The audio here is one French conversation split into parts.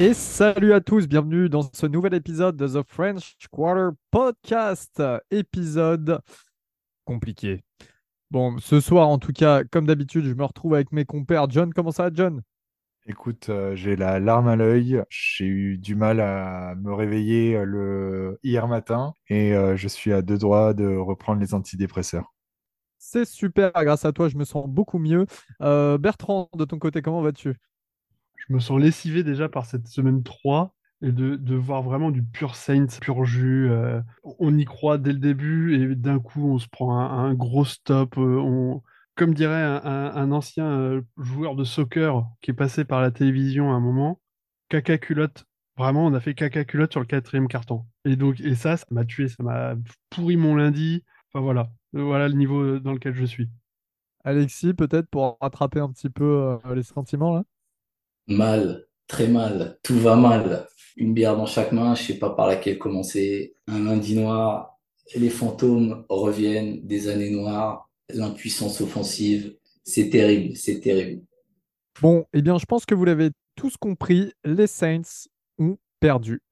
Et salut à tous, bienvenue dans ce nouvel épisode de The French Quarter Podcast, épisode compliqué. Bon, ce soir en tout cas, comme d'habitude, je me retrouve avec mes compères. John, comment ça va John? Écoute, euh, j'ai la larme à l'œil. J'ai eu du mal à me réveiller euh, le... hier matin et euh, je suis à deux doigts de reprendre les antidépresseurs. C'est super, grâce à toi, je me sens beaucoup mieux. Euh, Bertrand, de ton côté, comment vas-tu? Je me sens lessivé déjà par cette semaine 3 et de, voir vraiment du pur Saints, pur jus. euh, on y croit dès le début et d'un coup on se prend un, un gros stop. euh, on, comme dirait un, ancien euh, joueur de soccer qui est passé par la télévision à un moment, caca culotte. Vraiment, on a fait caca culotte sur le quatrième carton. Et donc, et ça, ça m'a tué, ça m'a pourri mon lundi. Enfin voilà, voilà le niveau dans lequel je suis. Alexis, peut-être pour rattraper un petit peu les sentiments là? Mal, très mal, tout va mal. Une bière dans chaque main, je sais pas par laquelle commencer. Un lundi noir, les fantômes reviennent, des années noires, l'impuissance offensive. C'est terrible, c'est terrible. Bon, eh bien, je pense que vous l'avez tous compris, les Saints ont perdu.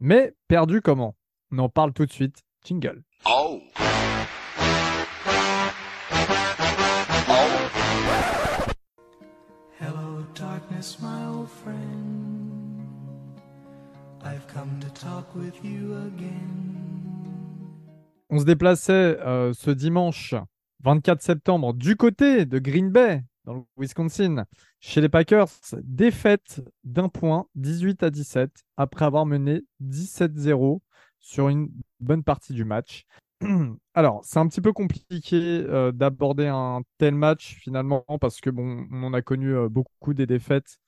Mais perdu comment? On en parle tout de suite. Jingle. Oh. Oh. Darkness, my old friend. I've come to talk with you again. On se déplaçait euh, ce dimanche 24 septembre du côté de Green Bay, dans le Wisconsin, chez les Packers. Défaite d'un point, 18 à 17, après avoir mené 17-0 sur une bonne partie du match. Alors, c'est un petit peu compliqué euh, d'aborder un tel match finalement, parce que bon, on a connu euh, beaucoup des défaites,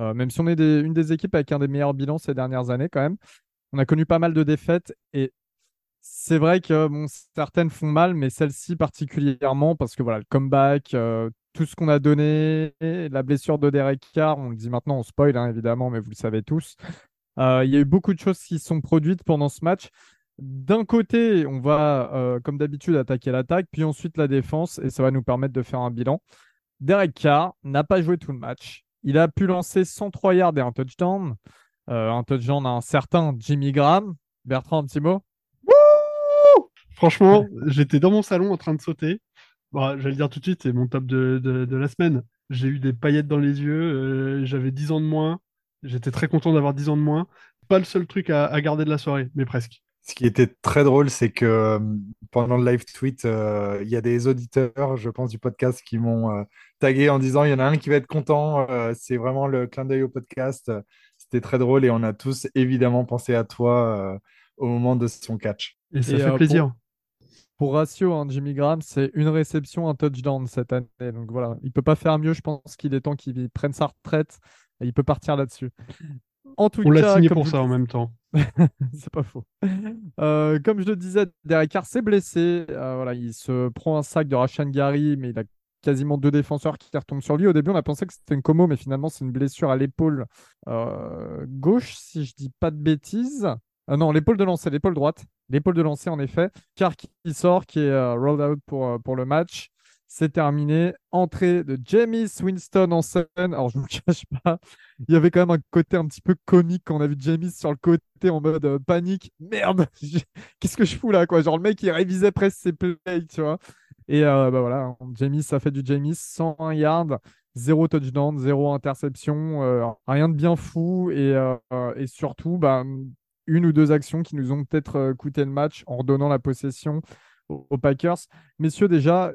euh, même si on est une des équipes avec un des meilleurs bilans ces dernières années quand même. On a connu pas mal de défaites et c'est vrai que bon, certaines font mal, mais celle-ci particulièrement parce que voilà, le comeback, tout ce qu'on a donné, la blessure de Derek Carr, on le dit maintenant, on spoil hein, évidemment, mais vous le savez tous. Il y a eu beaucoup de choses qui sont produites pendant ce match. D'un côté, on va, euh, comme d'habitude, attaquer l'attaque, puis ensuite la défense, et ça va nous permettre de faire un bilan. Derek Carr n'a pas joué tout le match. Il a pu lancer 103 yards et un touchdown. Euh, un touchdown à un certain Jimmy Graham. Bertrand, un petit mot? Franchement, j'étais dans mon salon en train de sauter. Bon, je vais le dire tout de suite, c'est mon top de, de- de la semaine. J'ai eu des paillettes dans les yeux, euh, j'avais 10 ans de moins. J'étais très content d'avoir 10 ans de moins. Pas le seul truc à, à garder de la soirée, mais presque. Ce qui était très drôle, c'est que euh, pendant le live tweet, euh, il y a des auditeurs, je pense, du podcast qui m'ont euh, tagué en disant il y en a un qui va être content. euh, c'est vraiment le clin d'œil au podcast. C'était très drôle et on a tous évidemment pensé à toi euh, au moment de son catch. Et ça Et, fait euh, pour- plaisir. Pour ratio, hein, Jimmy Graham, c'est une réception, un touchdown cette année. Donc voilà, il peut pas faire mieux. Je pense qu'il est temps qu'il prenne sa retraite. Et il peut partir là-dessus. En tout On l'a signé pour je ça en même temps. C'est pas faux. Euh, comme je le disais, Derek Carr s'est blessé. Euh, voilà, il se prend un sac de Rashan Gary, mais il a quasiment deux défenseurs qui retombent sur lui. Au début, on a pensé que c'était une commo, mais finalement, c'est une blessure à l'épaule euh, gauche, si je dis pas de bêtises. Euh, non, l'épaule de lancer, l'épaule droite. L'épaule de lancer, en effet. Carr qui sort, qui est euh, rolled out pour, pour le match. C'est terminé. Entrée de James Winston en scène. Alors, je ne vous cache pas, il y avait quand même un côté un petit peu comique quand on a vu James sur le côté en mode euh, panique. Merde, qu'est-ce que je fous là, quoi? Genre, le mec, il révisait presque ses plays, tu vois. Et euh, bah voilà, James, ça fait du James, 101 yards, zéro touchdown, zéro interception, euh, rien de bien fou. Et, euh, et surtout, bah, une ou deux actions qui nous ont peut-être coûté le match en redonnant la possession aux Packers. Messieurs, déjà,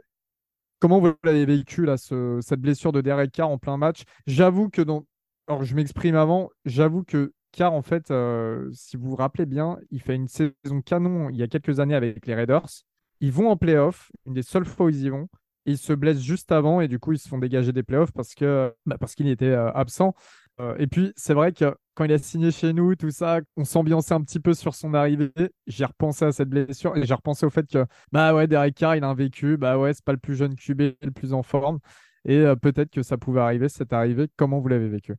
comment vous l'avez vécu, là, ce- cette blessure de Derek Carr en plein match? J'avoue que dans alors, je m'exprime avant. J'avoue que Carr, en fait, euh, si vous vous rappelez bien, il fait une saison canon il y a quelques années avec les Raiders. Ils vont en playoff, une des seules fois où ils y vont. Ils se blessent juste avant et du coup, ils se font dégager des playoffs parce que bah, parce qu'il était euh, absent. Euh, et puis, c'est vrai que quand il a signé chez nous, tout ça, on s'ambiançait un petit peu sur son arrivée. J'ai repensé à cette blessure et j'ai repensé au fait que, bah ouais, Derek Carr, il a un vécu. Bah ouais, c'est pas le plus jeune QB, le plus en forme. Et euh, peut-être que ça pouvait arriver, c'est arrivé. Comment vous l'avez vécu?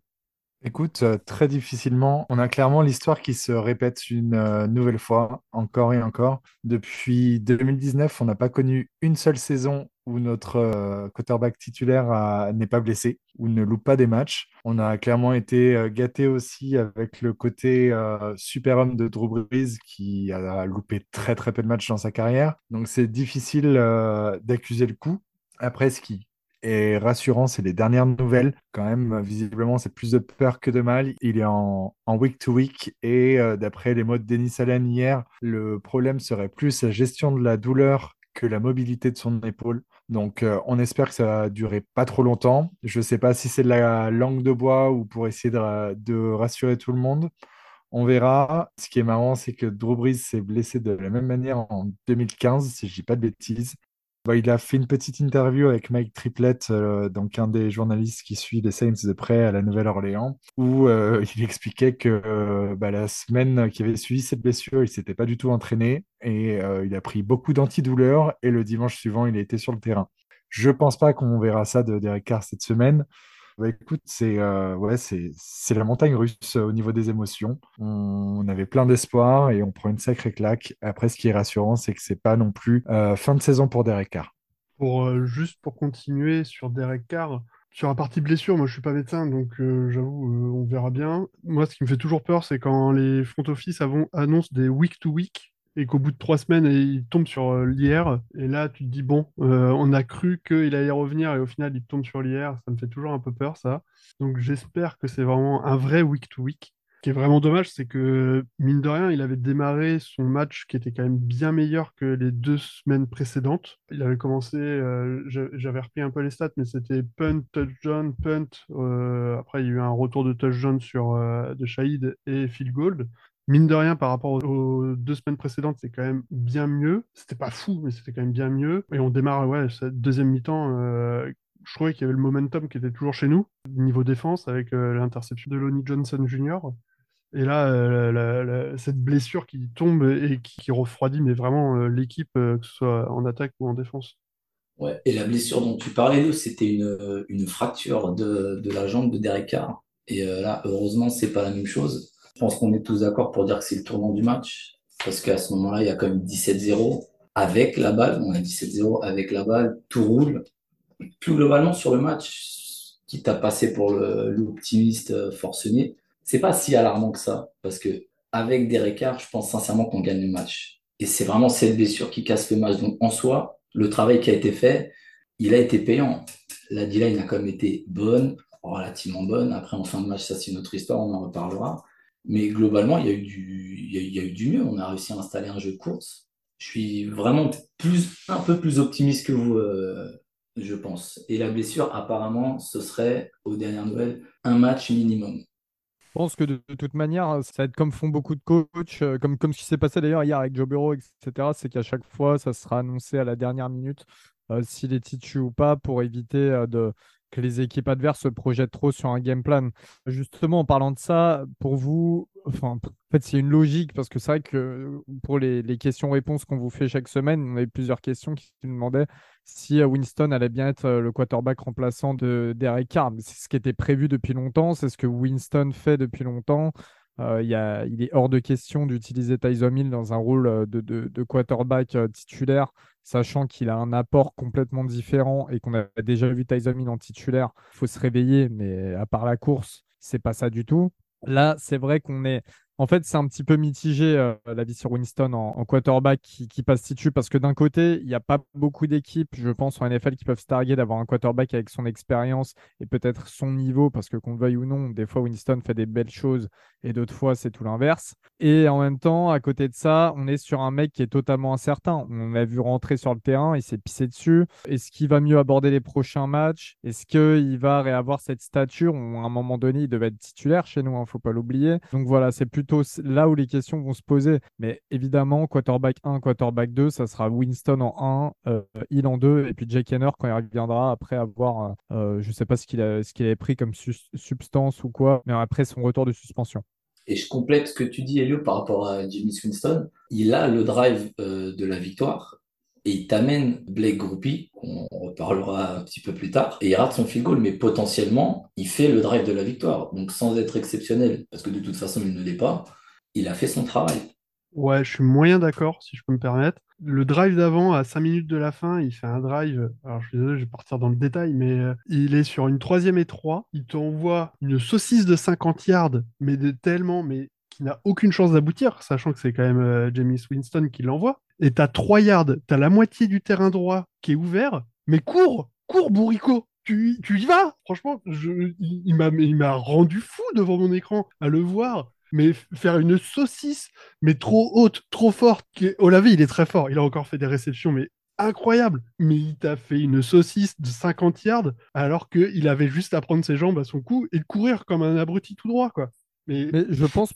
Écoute, euh, très difficilement. On a clairement l'histoire qui se répète une euh, nouvelle fois, encore et encore. Depuis 2019, on n'a pas connu une seule saison où notre euh, quarterback titulaire n'est pas blessé, ou ne loupe pas des matchs. On a clairement été euh, gâté aussi avec le côté euh, super-homme de Drew Brees qui a loupé très très peu de matchs dans sa carrière. Donc c'est difficile euh, d'accuser le coup. Après, ce qui est rassurant, c'est les dernières nouvelles. Quand même, visiblement, c'est plus de peur que de mal. Il est en, en week to week et d'après les mots de Denis Allen hier, le problème serait plus la gestion de la douleur que la mobilité de son épaule. Donc, euh, on espère que ça va durer pas trop longtemps. Je ne sais pas si c'est de la langue de bois ou pour essayer de, rassurer tout le monde. On verra. Ce qui est marrant, c'est que Drew Brees s'est blessé de la même manière en 2015, si je dis pas de bêtises. Bah, il a fait une petite interview avec Mike Triplett, euh, donc un des journalistes qui suit les Saints de près à la Nouvelle-Orléans, où euh, il expliquait que euh, bah, la semaine qui avait suivi cette blessure, il s'était pas du tout entraîné et il a pris beaucoup d'antidouleurs et le dimanche suivant, il a été sur le terrain. Je pense pas qu'on verra ça de Derek Carr cette semaine. Bah, écoute, c'est euh, c'est la montagne russe euh, au niveau des émotions. On, avait plein d'espoir et on prend une sacrée claque. Après, ce qui est rassurant, c'est que c'est pas non plus euh, fin de saison pour Derek Carr. Pour, juste pour continuer sur Derek Carr, sur la partie blessure, moi je suis pas médecin, donc j'avoue, on verra bien. Moi, ce qui me fait toujours peur, c'est quand les front office annoncent des week to week et qu'au bout de trois semaines, ils tombent sur euh, l'IR. Et là, tu te dis, bon, euh, on a cru qu'il allait revenir et au final, il tombe sur l'IR. Ça me fait toujours un peu peur, ça. Donc j'espère que c'est vraiment un vrai week to week. Ce qui est vraiment dommage, c'est que, mine de rien, il avait démarré son match qui était quand même bien meilleur que les deux semaines précédentes. Il avait commencé, euh, j'a- j'avais repris un peu les stats, mais c'était punt, touchdown, punt. après, il y a eu un retour de touchdown sur, de Shahid et field goal. Mine de rien, par rapport aux, deux semaines précédentes, c'est quand même bien mieux. C'était pas fou, mais c'était quand même bien mieux. Et on démarre, ouais, cette deuxième mi-temps. euh, je trouvais qu'il y avait le momentum qui était toujours chez nous, niveau défense, avec euh, l'interception de Lonnie Johnson Jr. Et là, euh, cette blessure qui tombe et qui, refroidit, mais vraiment l'équipe, que ce soit en attaque ou en défense. Ouais. Et la blessure dont tu parlais, c'était une, fracture de, la jambe de Derek Carr. Et là, heureusement, c'est pas la même chose. Je pense qu'on est tous d'accord pour dire que c'est le tournant du match. Parce qu'à ce moment-là, il y a quand même 17-0 avec la balle. On a 17-0 avec la balle. Tout roule. Plus globalement, sur le match, qui t'a passé pour l'optimiste euh, forcené, c'est pas si alarmant que ça. Parce que avec Derek Carr, je pense sincèrement qu'on gagne le match. Et c'est vraiment cette blessure qui casse le match. Donc, en soi, le travail qui a été fait, il a été payant. La D-line a quand même été bonne, relativement bonne. Après, en fin de match, ça, c'est une autre histoire, on en reparlera. Mais globalement, il y a eu du, il y a, eu du mieux. On a réussi à installer un jeu de course. Je suis vraiment plus, un peu plus optimiste que vous, euh, je pense. Et la blessure, apparemment, ce serait, aux dernières nouvelles, un match minimum. Je pense que de, toute manière, ça va être comme font beaucoup de coachs, euh, comme, comme ce qui s'est passé d'ailleurs hier avec Joe Burrow, etc. C'est qu'à chaque fois, ça sera annoncé à la dernière minute euh, s'il est titu ou pas pour éviter de, que les équipes adverses se projettent trop sur un game plan. Justement, en parlant de ça, pour vous, enfin, en fait, c'est une logique parce que c'est vrai que pour les, questions-réponses qu'on vous fait chaque semaine, on avait plusieurs questions qui nous demandaient si euh, Winston allait bien être euh, le quarterback remplaçant de Derek Carr. C'est ce qui était prévu depuis longtemps, c'est ce que Winston fait depuis longtemps. Euh, il est hors de question d'utiliser Tyson Hill dans un rôle euh, de, de- de quarterback euh, titulaire, sachant qu'il a un apport complètement différent et qu'on a déjà vu Tyson Hill en titulaire. Il faut se réveiller, mais à part la course, c'est pas ça du tout. Là, c'est vrai qu'on est. En fait, c'est un petit peu mitigé euh, la vie sur Winston en, quarterback qui, passe titu parce que d'un côté, il n'y a pas beaucoup d'équipes, je pense, en NFL qui peuvent se targuer d'avoir un quarterback avec son expérience et peut-être son niveau parce que qu'on le veuille ou non, des fois Winston fait des belles choses et d'autres fois c'est tout l'inverse. Et en même temps, à côté de ça, on est sur un mec qui est totalement incertain. On l'a vu rentrer sur le terrain, il s'est pissé dessus. Est-ce qu'il va mieux aborder les prochains matchs? Est-ce qu'il va réavoir cette stature? Où, à un moment donné, il devait être titulaire chez nous, il ne faut pas l'oublier. Donc voilà, c'est plutôt là où les questions vont se poser. Mais évidemment, quarterback 1, quarterback 2, ça sera Winston en 1, euh, Hill en 2, et puis Jake Henner quand il reviendra après avoir, euh, je ne sais pas ce qu'il a, avait pris comme substance ou quoi, mais après son retour de suspension. Et je complète ce que tu dis, Elio, par rapport à Jimmy Winston. Il a le drive euh, de la victoire et il t'amène Blake Groupie, qu'on reparlera un petit peu plus tard, et il rate son field goal, mais potentiellement, il fait le drive de la victoire. Donc sans être exceptionnel, parce que de toute façon, il ne l'est pas, il a fait son travail. Ouais, je suis moyen d'accord, si je peux me permettre. le drive d'avant, à 5 minutes de la fin, il fait un drive. Alors, je suis désolé, je vais partir dans le détail, mais euh, il est sur une troisième et trois. Il t'envoie une saucisse de 50 yards, mais de tellement, mais qui n'a aucune chance d'aboutir, sachant que c'est quand même euh, James Winston qui l'envoie. Et t'as 3 yards, t'as la moitié du terrain droit qui est ouvert, mais cours, cours, bourrico tu, y vas Franchement, je, il, m'a rendu fou devant mon écran à le voir. Mais faire une saucisse, mais trop haute, trop forte. qui- Olavé, il est très fort. Il a encore fait des réceptions, mais incroyables. Mais il t'a fait une saucisse de 50 yards alors qu'il avait juste à prendre ses jambes à son cou et courir comme un abruti tout droit, quoi. Mais, je pense,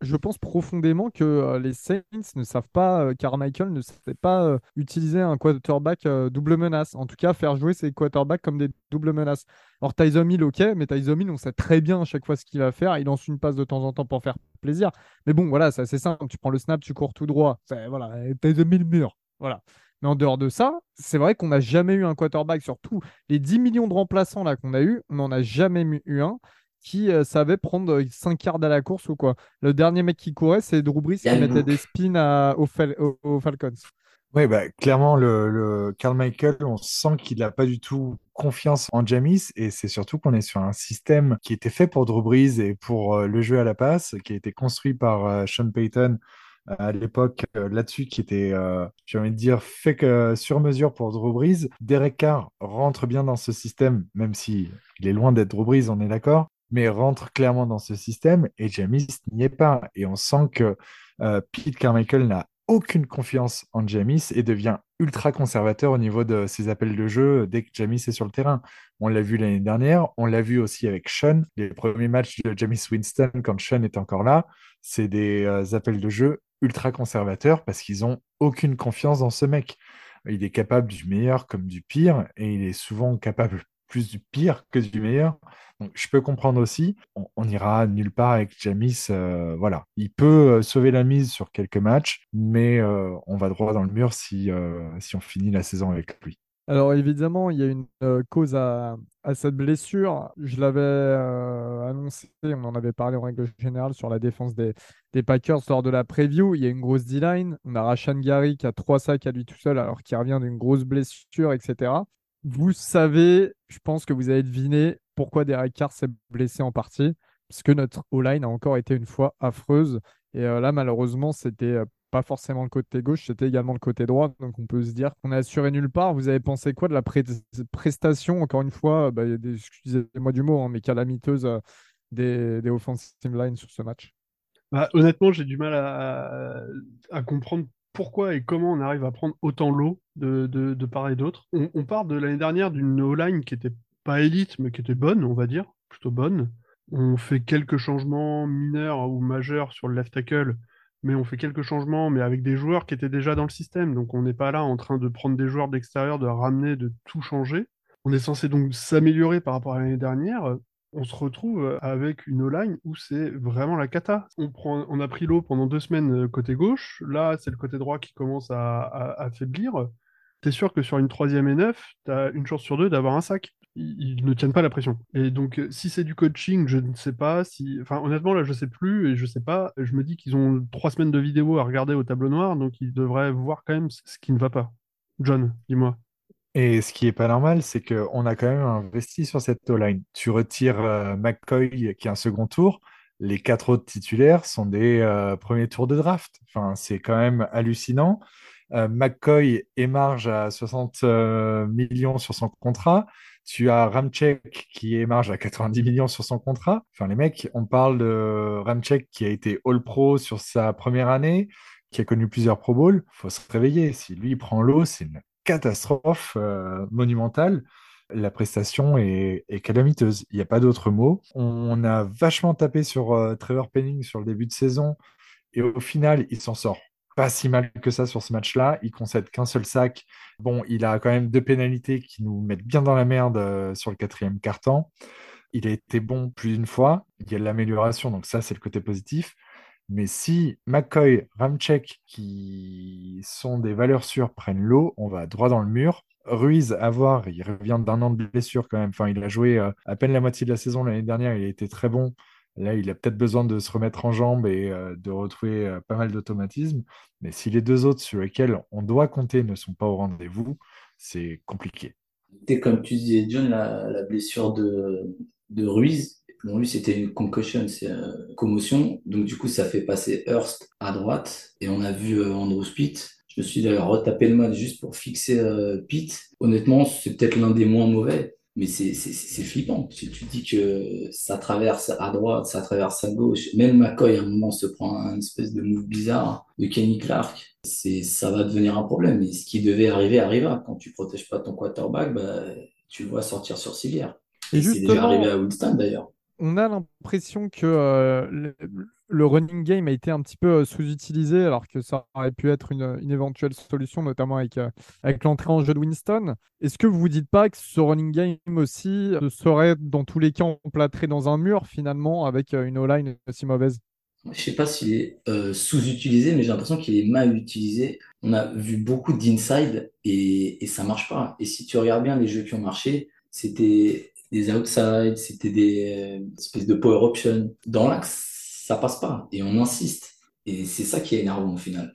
je pense profondément que euh, les Saints ne savent pas, euh, Carmichael ne sait pas euh, utiliser un quarterback euh, double menace. En tout cas, faire jouer ses quarterbacks comme des doubles menaces. Alors, Tyson Hill, ok, mais Tyson on sait très bien à chaque fois ce qu'il va faire. Il lance une passe de temps en temps pour faire plaisir. Mais bon, voilà, c'est assez simple. Tu prends le snap, tu cours tout droit. Voilà, Tyson Hill mur. Voilà. Mais en dehors de ça, c'est vrai qu'on n'a jamais eu un quarterback sur tous les 10 millions de remplaçants là qu'on a eu, on n'en a jamais eu un qui euh, savait prendre 5 yards à la course ou quoi. Le dernier mec qui courait, c'est Drew Brees qui mettait des spins à- aux, Fal- aux- aux Falcons. Oui, bah, clairement, le, le Carl Michael, on sent qu'il n'a pas du tout confiance en Jamis et c'est surtout qu'on est sur un système qui était fait pour Drew Brees et pour euh, le jeu à la passe, qui a été construit par euh, Sean Payton euh, à l'époque euh, là-dessus, qui était, euh, j'ai envie de dire, fait que sur mesure pour Drew Brees. Derek Carr rentre bien dans ce système, même si il est loin d'être Drew Brees, on est d'accord, mais rentre clairement dans ce système et Jamis n'y est pas. Et on sent que euh, Pete Carmichael n'a aucune confiance en Jamis et devient ultra conservateur au niveau de ses appels de jeu dès que Jamis est sur le terrain. On l'a vu l'année dernière, on l'a vu aussi avec Sean. Les premiers matchs de Jamis Winston, quand Sean est encore là, c'est des euh, appels de jeu ultra conservateurs parce qu'ils ont aucune confiance dans ce mec. Il est capable du meilleur comme du pire et il est souvent capable plus du pire que du meilleur. Je peux comprendre aussi, on, on ira nulle part avec Jamis. euh, voilà, il peut euh, sauver la mise sur quelques matchs, mais euh, on va droit dans le mur si, si on finit la saison avec lui. Alors évidemment, il y a une cause à, à cette blessure. Je l'avais annoncé, on en avait parlé en règle générale sur la défense des, des Packers lors de la preview. Il y a une grosse D-line. On a Rashan Gary qui a trois sacs à lui tout seul alors qu'il revient d'une grosse blessure, etc. Vous savez, je pense que vous avez deviné pourquoi Derek Carr s'est blessé en partie. Parce que notre O-line a encore été une fois affreuse. Et euh, là, malheureusement, c'était euh, pas forcément le côté gauche, c'était également le côté droit. Donc on peut se dire qu'on est assuré nulle part. Vous avez pensé quoi de la prestation, encore une fois, bah, a excusez-moi du mot, hein, mais calamiteuse euh, des, offensive lines sur ce match bah, honnêtement, j'ai du mal à comprendre pourquoi et comment on arrive à prendre autant l'eau de, de, de part et d'autre. On, part de l'année dernière d'une O-line qui était pas élite, mais qui était bonne, on va dire, plutôt bonne. On fait quelques changements mineurs ou majeurs sur le left tackle, mais on fait quelques changements, mais avec des joueurs qui étaient déjà dans le système. Donc on n'est pas là en train de prendre des joueurs de l'extérieur, de ramener, de tout changer. On est censé donc s'améliorer par rapport à l'année dernière. On se retrouve avec une O-line où c'est vraiment la cata. On, prend, on a pris l'eau pendant deux semaines euh, côté gauche. Là, c'est le côté droit qui commence à, faiblir. T'es sûr que sur une troisième et neuf, t'as une chance sur deux d'avoir un sac. Ils, ne tiennent pas la pression. Et donc, euh, si c'est du coaching, je ne sais pas. Si... Enfin, honnêtement, là, je sais plus et je sais pas. Je me dis qu'ils ont trois semaines de vidéo à regarder au tableau noir, donc ils devraient voir quand même ce qui ne va pas. John, dis-moi. Et ce qui est pas normal, c'est qu'on a quand même investi sur cette O-line. Tu retires euh, McCoy qui est un second tour, les quatre autres titulaires sont des euh, premiers tours de draft. Enfin, c'est quand même hallucinant. Euh, McCoy émarge à 60 euh, millions sur son contrat. Tu as Ramchek qui émarge à 90 millions sur son contrat. Enfin, les mecs, on parle de Ramchek qui a été All-Pro sur sa première année, qui a connu plusieurs Pro Bowl. faut se réveiller. Si lui prend l'eau, c'est catastrophe euh, monumentale. La prestation est, calamiteuse. Il n'y a pas d'autre mot. On a vachement tapé sur euh, Trevor Penning sur le début de saison. Et au final, il s'en sort pas si mal que ça sur ce match-là. Il concède qu'un seul sac. Bon, il a quand même deux pénalités qui nous mettent bien dans la merde euh, sur le quatrième quart-temps. Il a été bon plus d'une fois. Il y a de l'amélioration, donc ça, c'est le côté positif. Mais si McCoy, Ramchek, qui sont des valeurs sûres, prennent l'eau, on va droit dans le mur. Ruiz, à voir, il revient d'un an de blessure quand même. Enfin, il a joué euh, à peine la moitié de la saison l'année dernière, il a été très bon. Là, il a peut-être besoin de se remettre en jambe et euh, de retrouver euh, pas mal d'automatisme. Mais si les deux autres sur lesquels on doit compter ne sont pas au rendez-vous, c'est compliqué. Comme tu disais, John, la, blessure de Ruiz. Bon, lui, c'était une concussion, c'est une commotion. Donc, du coup, ça fait passer Hurst à droite. Et on a vu euh, Andrew Pitt. Je me suis d'ailleurs retapé le match juste pour fixer euh, Pitt. Honnêtement, c'est peut-être l'un des moins mauvais. Mais c'est c'est- c'est flippant. Tu, tu dis que ça traverse à droite, ça traverse à gauche. Même McCoy, à un moment, se prend un espèce de move bizarre de Kenny Clark. C'est, ça va devenir un problème. Et ce qui devait arriver arriva. Quand tu protèges pas ton quarterback, bah, tu le vois sortir sur civière. Et Et c'est déjà arrivé à Winston d'ailleurs. On a l'impression que euh, le, running game a été un petit peu euh, sous-utilisé, alors que ça aurait pu être une, éventuelle solution, notamment avec, euh, avec l'entrée en jeu de Winston. Est-ce que vous vous dites pas que ce running game aussi serait dans tous les cas emplâtré dans un mur, finalement, avec une O-line aussi mauvaise? Je sais pas s'il est sous-utilisé, mais j'ai l'impression qu'il est mal utilisé. On a vu beaucoup d'inside et, et ça marche pas. Et si tu regardes bien les jeux qui ont marché, c'était des outside, c'était des euh, espèces de power option. Dans l'axe, ça passe pas et on insiste. Et c'est ça qui est énervant au final.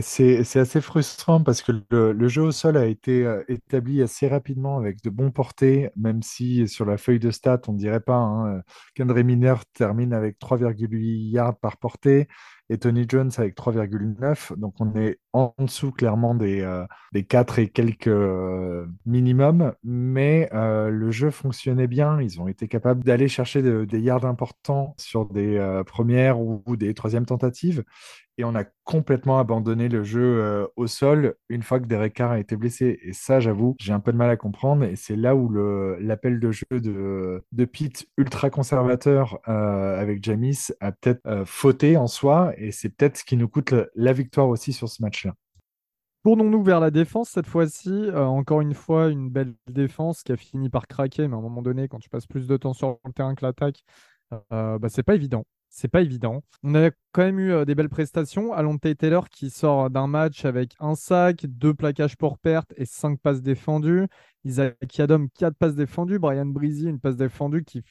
C'est assez frustrant parce que le, jeu au sol a été euh, établi assez rapidement avec de bons portées, même si sur la feuille de stats, on ne dirait pas. Hein, euh, Kendra Miner termine avec 3,8 yards par portée et Tony Jones avec 3,9. Donc on est en dessous clairement des, euh, des 4 et quelques euh, minimum, mais euh, le jeu fonctionnait bien. Ils ont été capables d'aller chercher de- des yards importants sur des euh, premières ou des troisièmes tentatives. Et on a complètement abandonné le jeu euh, au sol une fois que Derek Carr a été blessé. Et ça, j'avoue, j'ai un peu de mal à comprendre. Et c'est là où l'appel de jeu de, Pete, ultra conservateur euh, avec Jamis, a peut-être euh, fauté en soi. Et c'est peut-être ce qui nous coûte la, victoire aussi sur ce match-là. Tournons-nous vers la défense cette fois-ci. Encore une fois, une belle défense qui a fini par craquer, mais à un moment donné, quand tu passes plus de temps sur le terrain que l'attaque, euh, bah, c'est pas évident. C'est pas évident. On a quand même eu euh, des belles prestations. Alonte Taylor qui sort d'un match avec un sac, deux plaquages pour perte et cinq passes défendues. Isaac Yadom, quatre passes défendues. Brian Breezy, une passe défendue qui,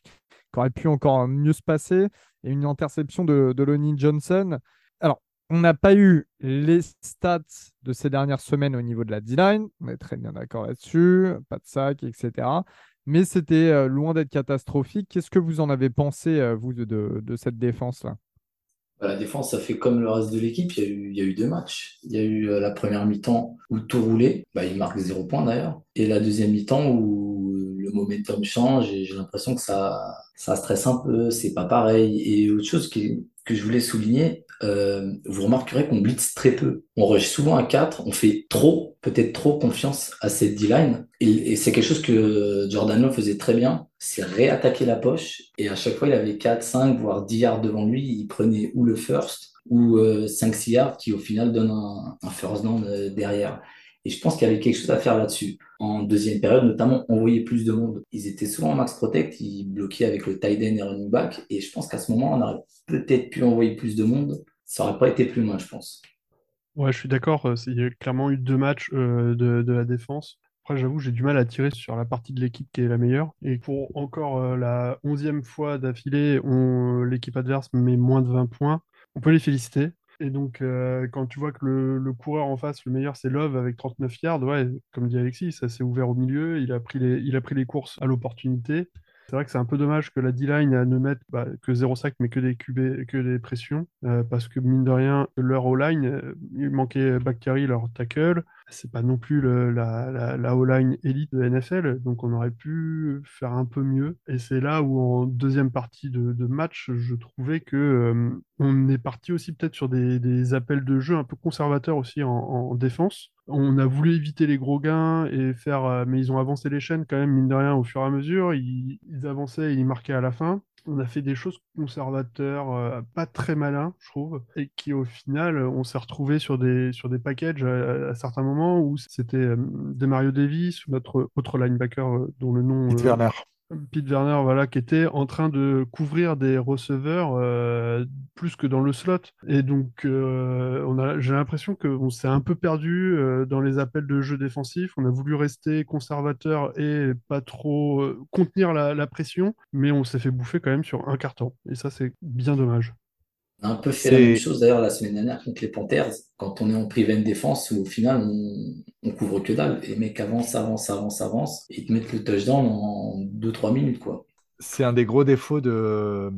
aurait pu encore mieux se passer. Et une interception de, de Lonnie Johnson. Alors, on n'a pas eu les stats de ces dernières semaines au niveau de la D-line. On est très bien d'accord là-dessus. Pas de sac, etc. Mais c'était euh, loin d'être catastrophique. Qu'est-ce que vous en avez pensé, euh, vous, de, cette défense-là? Bah, La défense, ça fait comme le reste de l'équipe. Il y a eu, deux matchs. Il y a eu euh, la première mi-temps où tout roulait. Bah, il marque zéro point d'ailleurs. Et la deuxième mi-temps où le momentum change et j'ai l'impression que ça, ça stresse un peu. C'est pas pareil. Et autre chose que je voulais souligner, euh, vous remarquerez qu'on blitz très peu. On rush souvent à 4. On fait trop, peut-être trop confiance à cette D-line. Et, c'est quelque chose que Jordan Love faisait très bien. C'est réattaquer la poche. Et à chaque fois, il avait 4, 5, voire 10 yards devant lui. Il prenait ou le first ou euh, 5-6 yards qui au final donnent un, un first down euh, derrière. Et je pense qu'il y avait quelque chose à faire là-dessus. En deuxième période, notamment, on voyait plus de monde. Ils étaient souvent en max protect, ils bloquaient avec le tight end et running back. Et je pense qu'à ce moment, on aurait peut-être pu envoyer plus de monde. Ça aurait pas été plus mal, je pense. Ouais, je suis d'accord. euh, Il y a clairement eu deux matchs euh, de, la défense. Après, j'avoue, j'ai du mal à tirer sur la partie de l'équipe qui est la meilleure. Et pour encore euh, la onzième fois d'affilée, l'équipe adverse met moins de 20 points. On peut les féliciter. Et donc, quand tu vois que le, coureur en face, le meilleur, c'est Love avec 39 yards, ouais, comme dit Alexis, ça s'est ouvert au milieu. Il a pris les courses à l'opportunité. C'est vrai que c'est un peu dommage que la D-line ne mette bah, que 0 sac, mais que des QB, que des pressions, euh, parce que mine de rien, leur O-line, euh, il manquait Bakhtiari, leur tackle. C'est pas non plus la, la, la O-line élite de NFL, donc on aurait pu faire un peu mieux. Et c'est là où, en deuxième partie de, match, je trouvais que euh, on est parti aussi peut-être sur des, des appels de jeu un peu conservateurs aussi en défense. On a voulu éviter les gros gains et faire, euh, mais ils ont avancé les chaînes quand même, mine de rien, au fur et à mesure. Ils, ils avançaient et ils marquaient à la fin. On a fait des choses conservateurs, euh, pas très malins, je trouve, et qui au final, on s'est retrouvé sur des, sur des packages à, à certains moments où c'était euh, Demario Davis ou notre autre linebacker euh, dont le nom Pete euh, Werner. Pete Werner, voilà, qui était en train de couvrir des receveurs euh, plus que dans le slot. Et donc, euh, on a, j'ai l'impression qu'on s'est un peu perdu euh, dans les appels de jeu défensif. On a voulu rester conservateur et pas trop euh, contenir la, la pression, mais on s'est fait bouffer quand même sur un carton. Et ça, c'est bien dommage. On a un peu fait la même chose d'ailleurs la semaine dernière contre les Panthers, quand on est en prevent défense où au final on, on couvre que dalle. Et les mecs avancent, avancent, avancent, avancent, et ils te mettent le touchdown en deux trois minutes, quoi. c'est un des gros défauts de.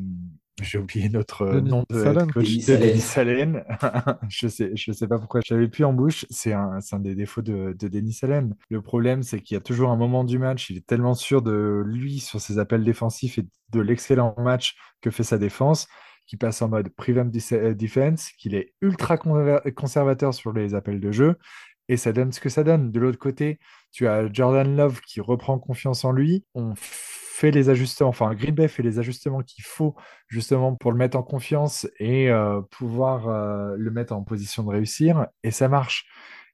J'ai oublié notre euh, Denis nom de coach Denis Allen. Je sais, je sais pas pourquoi je l'avais plus en bouche. C'est un, c'est un des défauts de, de Denis Allen. Le problème, c'est qu'il y a toujours un moment du match. Il est tellement sûr de lui sur ses appels défensifs et de l'excellent match que fait sa défense, qu'il passe en mode prevent euh, defense, qu'il est ultra conservateur sur les appels de jeu. Et ça donne ce que ça donne. De l'autre côté, tu as Jordan Love qui reprend confiance en lui. On fait les ajustements, enfin Green Bay fait les ajustements qu'il faut justement pour le mettre en confiance et euh, pouvoir euh, le mettre en position de réussir. Et ça marche.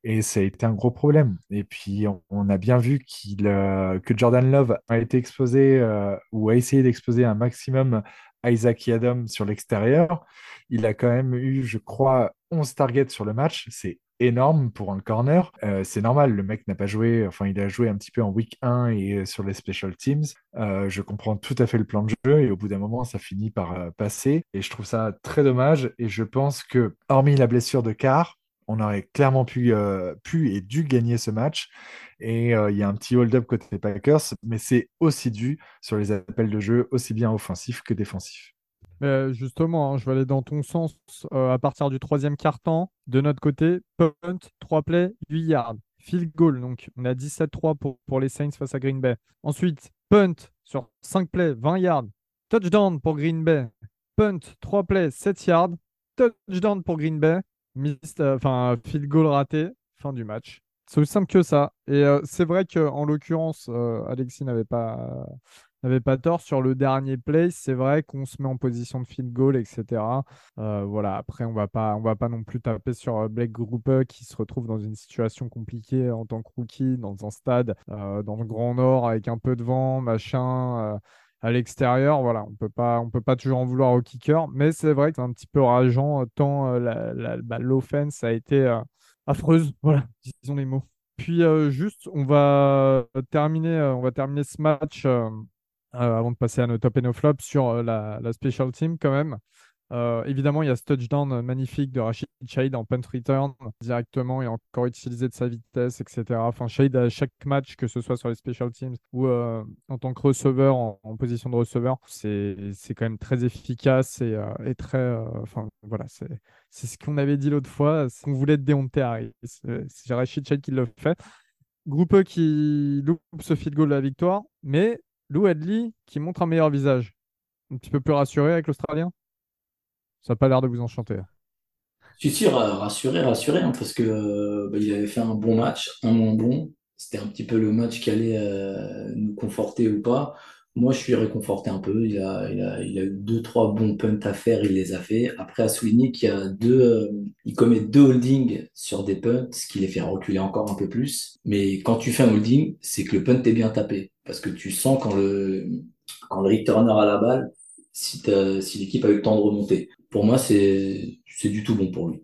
Et ça a été un gros problème. Et puis, on, a bien vu euh, que Jordan Love a été exposé euh, ou a essayé d'exposer un maximum Isaac Yadom sur l'extérieur. Il a quand même eu, je crois, 11 targets sur le match. C'est énorme pour un corner. Euh, c'est normal, le mec n'a pas joué, enfin, il a joué un petit peu en week 1 et sur les special teams. Je comprends tout à fait le plan de jeu et au bout d'un moment, ça finit par passer. Et je trouve ça très dommage. Et je pense que, hormis la blessure de Carr, on aurait clairement pu, euh, pu et dû gagner ce match. Et euh, il y a un petit hold-up côté Packers, mais c'est aussi dû sur les appels de jeu, aussi bien offensifs que défensifs. Mais justement, hein, je vais aller dans ton sens. Euh, à partir du troisième quart-temps, de notre côté, punt, 3 plays, 8 yards. Field goal, donc on a 17-3 pour, pour les Saints face à Green Bay. Ensuite, punt sur 5 plays, 20 yards. Touchdown pour Green Bay. Punt, 3 plays, 7 yards. Touchdown pour Green Bay. Euh, enfin, field goal raté. Fin du match. C'est aussi simple que ça. Et euh, c'est vrai qu'en l'occurrence, euh, Alexis n'avait pas, pas tort sur le dernier play. C'est vrai qu'on se met en position de field goal, etc. Voilà. Après, on va pas, on va pas non plus taper sur Blake Grupe qui se retrouve dans une situation compliquée en tant que rookie dans un stade dans le Grand Nord avec un peu de vent, machin. À l'extérieur, voilà, on peut pas, on peut pas toujours en vouloir au kicker, mais c'est vrai que c'est un petit peu rageant euh, tant euh, bah, l'offense a été euh, affreuse, voilà, disons les mots. Puis juste, on va terminer, on va terminer ce match avant de passer à nos top et nos flops sur la special team quand même. Euh, évidemment, il y a ce touchdown magnifique de Rachid Shade en punt return directement et encore utilisé de sa vitesse, etc. Enfin, Shade à chaque match, que ce soit sur les special teams ou euh, en tant que receveur, en, position de receveur, c'est quand même très efficace et, euh, très. Enfin, voilà, c'est ce qu'on avait dit l'autre fois, qu'on voulait de Deontay Harris. C'est Rachid Shade qui le fait. Groupeux qui loupe ce field goal de la victoire, mais Lou Adley qui montre un meilleur visage. Un petit peu plus rassuré avec l'Australien. Ça n'a pas l'air de vous enchanter. Sûr, euh, rassuré, rassuré, hein, parce que euh, bah, il avait fait un bon match, un moins bon. C'était un petit peu le match qui allait euh, nous conforter ou pas. Moi, je suis réconforté un peu. Il a, eu deux, trois bons punts à faire, il les a fait. Après, à souligner qu'il a deux, euh, il commet deux holdings sur des punts, ce qui les fait reculer encore un peu plus. Mais quand tu fais un holding, c'est que le punt est bien tapé, parce que tu sens quand le, quand le a la balle, si, l'équipe a eu le temps de remonter. Pour moi, c'est, du tout bon pour lui.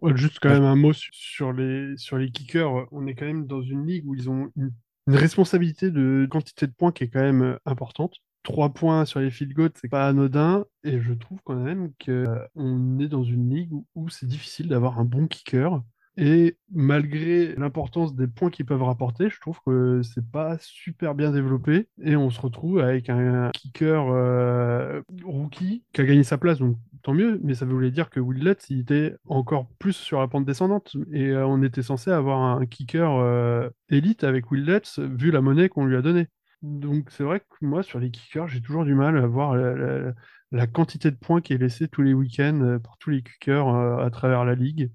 Ouais, juste quand même un mot su- sur les, sur les kickers. On est quand même dans une ligue où ils ont une, une responsabilité de quantité de points qui est quand même euh, importante. Trois points sur les field goals, c'est pas anodin. Et je trouve quand même qu'on est dans une ligue où, où c'est difficile d'avoir un bon kicker. Et malgré l'importance des points qu'ils peuvent rapporter, je trouve que c'est pas super bien développé. Et on se retrouve avec un kicker euh, rookie qui a gagné sa place, donc tant mieux. Mais ça voulait dire que Will Lutz, il était encore plus sur la pente descendante. Et euh, on était censé avoir un kicker euh, élite avec Will Lutz, vu la monnaie qu'on lui a donnée. Donc c'est vrai que moi, sur les kickers, j'ai toujours du mal à voir la, la- la quantité de points qui est laissée tous les week-ends par tous les kickers à travers la ligue.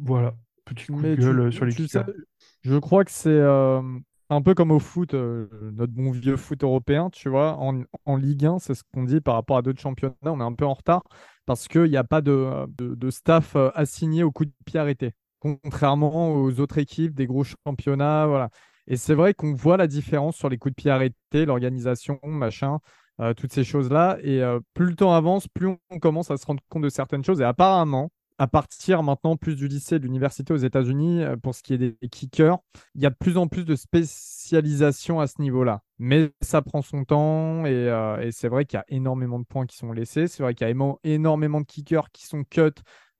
Voilà, petit coup Mais de gueule tu, sur les tu sais, kickers. je crois que c'est euh, un peu comme au foot, euh, notre bon vieux foot européen, tu vois. En, en Ligue 1, c'est ce qu'on dit par rapport à d'autres championnats. On est un peu en retard parce qu'il n'y a pas de, de- de staff euh, assigné au coup de pied arrêté. Contrairement aux autres équipes des gros championnats, voilà. Et c'est vrai qu'on voit la différence sur les coups de pied arrêtés, l'organisation, machin, euh, toutes ces choses-là. Et euh, plus le temps avance, plus on commence à se rendre compte de certaines choses. Et apparemment, à partir maintenant plus du lycée, de l'université aux États-Unis, euh, pour ce qui est des kickers, il y a de plus en plus de spécialisation à ce niveau-là. Mais ça prend son temps et, euh, et c'est vrai qu'il y a énormément de points qui sont laissés. C'est vrai qu'il y a énormément de kickers qui sont cut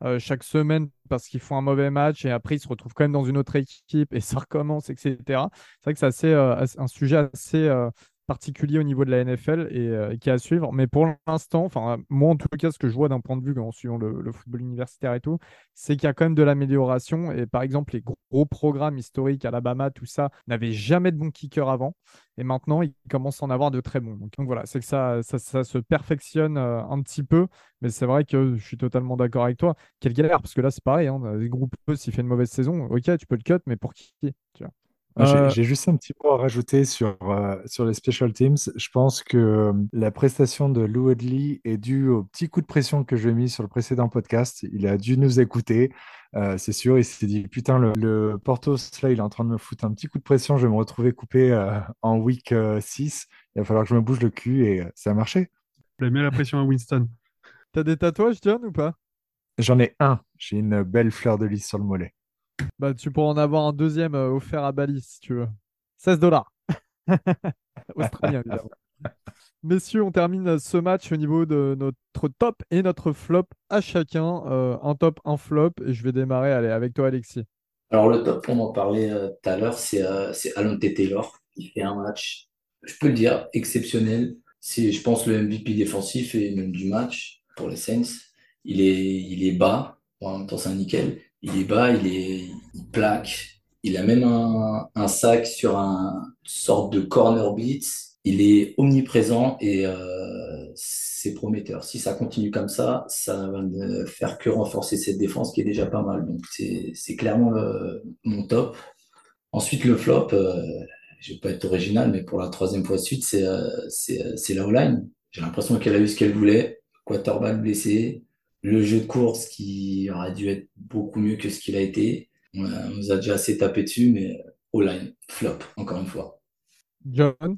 euh, chaque semaine parce qu'ils font un mauvais match et après ils se retrouvent quand même dans une autre équipe et ça recommence, etc. C'est vrai que c'est un sujet assez particulier au niveau de la NFL et euh, qui est à suivre. Mais pour l'instant, enfin, moi en tout cas, ce que je vois d'un point de vue en suivant le, le football universitaire et tout, c'est qu'il y a quand même de l'amélioration. Et par exemple, les gros, programmes historiques, Alabama, tout ça, n'avaient jamais de bons kickers avant. Et maintenant, ils commencent à en avoir de très bons. Donc, voilà, c'est que ça, ça, se perfectionne euh, un petit peu. Mais c'est vrai que je suis totalement d'accord avec toi. Quelle galère, parce que là, c'est pareil. Hein, les groupes, s'il fait une mauvaise saison, ok, tu peux le cut, mais pour qui? J'ai Euh, j'ai juste un petit mot à rajouter sur, euh, sur les special teams. Je pense que euh, la prestation de Lou Adley est due au petit coup de pression que je lui ai mis sur le précédent podcast. Il a dû nous écouter, euh, c'est sûr. Il s'est dit, putain, le, le Portos, là, il est en train de me foutre un petit coup de pression. Je vais me retrouver coupé euh, en week euh, 6. Il va falloir que je me bouge le cul et euh, ça a marché. Il a mis la pression à Winston. T'as des tatouages, John, ou pas? J'en ai un. J'ai une belle fleur de lys sur le mollet. Bah, tu pourras en avoir un deuxième euh, offert à Bali si tu veux. 16 dollars. Australien. Messieurs, on termine ce match au niveau de notre top et notre flop à chacun. Euh, un top, un flop. Et je vais démarrer allez, avec toi, Alexis. Alors, le top, on en parlait euh, tout à l'heure, c'est euh, Alonte Taylor qui fait un match, je peux le dire, exceptionnel. C'est, je pense, le MVP défensif et même du match pour les Saints. Il est, il est bas, en même temps, c'est un nickel. Il est bas, il est, plaque. Il a même un, sac sur un sorte de corner blitz. Il est omniprésent et euh, c'est prometteur. Si ça continue comme ça, ça va ne faire que renforcer cette défense qui est déjà pas mal. Donc, c'est, clairement le- mon top. Ensuite, le flop, euh, je vais pas être original, mais pour la troisième fois de suite, c'est euh, euh, la O-line. J'ai l'impression qu'elle a eu ce qu'elle voulait. Quarterback blessé, le jeu de course qui aurait dû être beaucoup mieux que ce qu'il a été. On, a- on nous a déjà assez tapé dessus, mais O-line, flop, encore une fois. John?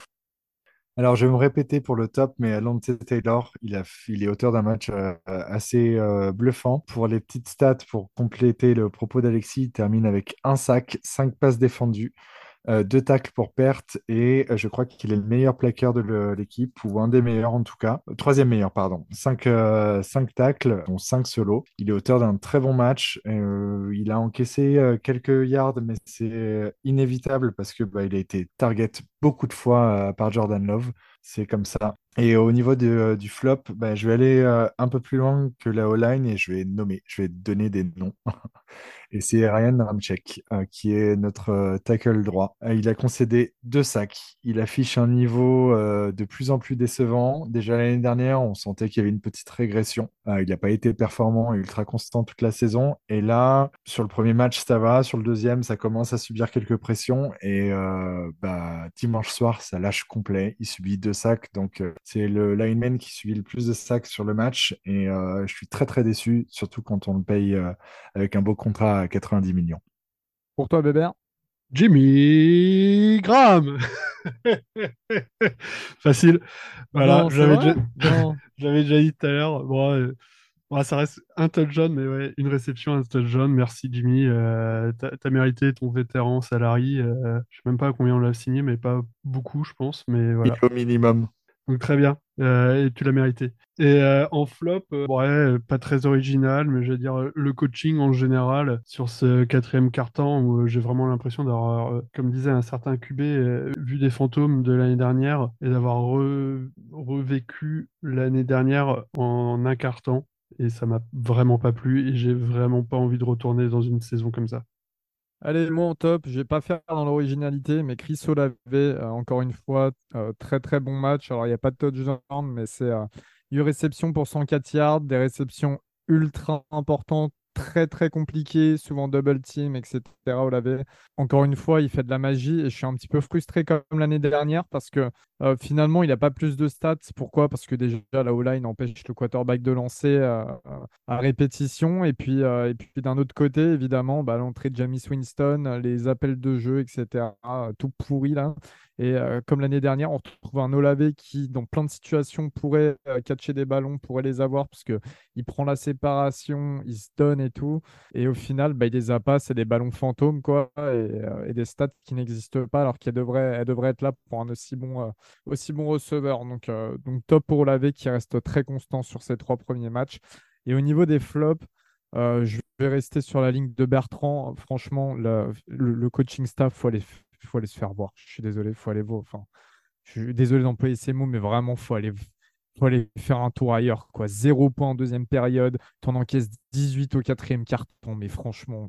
Alors, je vais me répéter pour le top, mais Alonte Taylor, il a, il est auteur d'un match euh, assez euh, bluffant. Pour les petites stats, pour compléter le propos d'Alexis, il termine avec un sac, cinq passes défendues, euh, deux tacles pour perte, et euh, je crois qu'il est le meilleur plaqueur de l'équipe, ou un des meilleurs en tout cas. Euh, Troisième meilleur, pardon. Cinq, euh, cinq tacles, dont cinq solos. Il est auteur d'un très bon match. Euh, il a encaissé euh, quelques yards, mais c'est inévitable parce que bah, il a été target beaucoup de fois euh, par Jordan Love. C'est comme ça. Et au niveau euh, du flop, bah, je vais aller euh, un peu plus loin que la O-line et je vais nommer, je vais donner des noms. Et c'est Ryan Ramczyk euh, qui est notre tackle droit. Il a concédé deux sacs. Il affiche un niveau de plus en plus décevant. Déjà l'année dernière, on sentait qu'il y avait une petite régression. Il n'a pas été performant et ultra constant toute la saison. Et là, sur le premier match, ça va. Sur le deuxième, ça commence à subir quelques pressions. Et bah, dimanche soir, ça lâche complet. Il subit deux sacs. Donc, c'est le lineman qui subit le plus de sacs sur le match. Et euh, je suis très, très déçu, surtout quand on le paye euh, avec un beau contrat à 90 millions. Pour toi, Bébert. Jimmy Graham. Facile. Voilà, j'avais déjà, déjà dit tout à l'heure. Bon, euh, bon, ça reste un touchdown, mais ouais, une réception, un touchdown. Merci Jimmy. Euh, t'as, mérité ton vétéran salarié. Euh, je sais même pas combien on l'a signé, mais pas beaucoup, je pense. Mais voilà. Au minimum. Donc très bien, Euh, et tu l'as mérité. Et euh, en flop, euh, ouais, pas très original, mais je veux dire le coaching en général sur ce quatrième quart-temps où j'ai vraiment l'impression d'avoir, comme disait un certain QB, vu des fantômes de l'année dernière et d'avoir re- revécu l'année dernière en un quart-temps. Et ça m'a vraiment pas plu et j'ai vraiment pas envie de retourner dans une saison comme ça. Allez, moi en top, je vais pas faire dans l'originalité, mais Chris Olave, euh, encore une fois, euh, très très bon match. Alors, il n'y a pas de touchdown, mais c'est euh, une réception pour 104 yards, des réceptions ultra importantes, très très compliquées, souvent double team, etc. Olave, encore une fois, il fait de la magie et je suis un petit peu frustré comme l'année dernière parce que Euh, finalement, il n'a pas plus de stats. Pourquoi? Parce que déjà, la O-line empêche le quarterback de lancer euh, à répétition. Et puis, euh, puis d'un autre côté, évidemment, bah, l'entrée de Jamis Winston, les appels de jeu, etc. tout pourri là. Et euh, comme l'année dernière, on retrouve un Olave qui, dans plein de situations, pourrait euh, catcher des ballons, pourrait les avoir, parce qu'il prend la séparation, il se donne et tout. Et au final, bah, il les a pas, c'est des ballons fantômes, quoi, et, euh, des stats qui n'existent pas, alors qu'elle devrait, elle devrait être là pour un aussi bon, euh, aussi bon receveur. Donc, euh, donc top pour Olave qui reste très constant sur ses trois premiers matchs. Et au niveau des flops, euh, je vais rester sur la ligne de Bertrand. Franchement, le, coaching staff, faut aller, faut aller se faire voir. Je suis désolé, faut aller voir. Enfin, je suis désolé d'employer ces mots, mais vraiment, faut aller, faut aller faire un tour ailleurs. Quoi. Zéro point en deuxième période, t'en encaisses 18 au quatrième carton, mais franchement,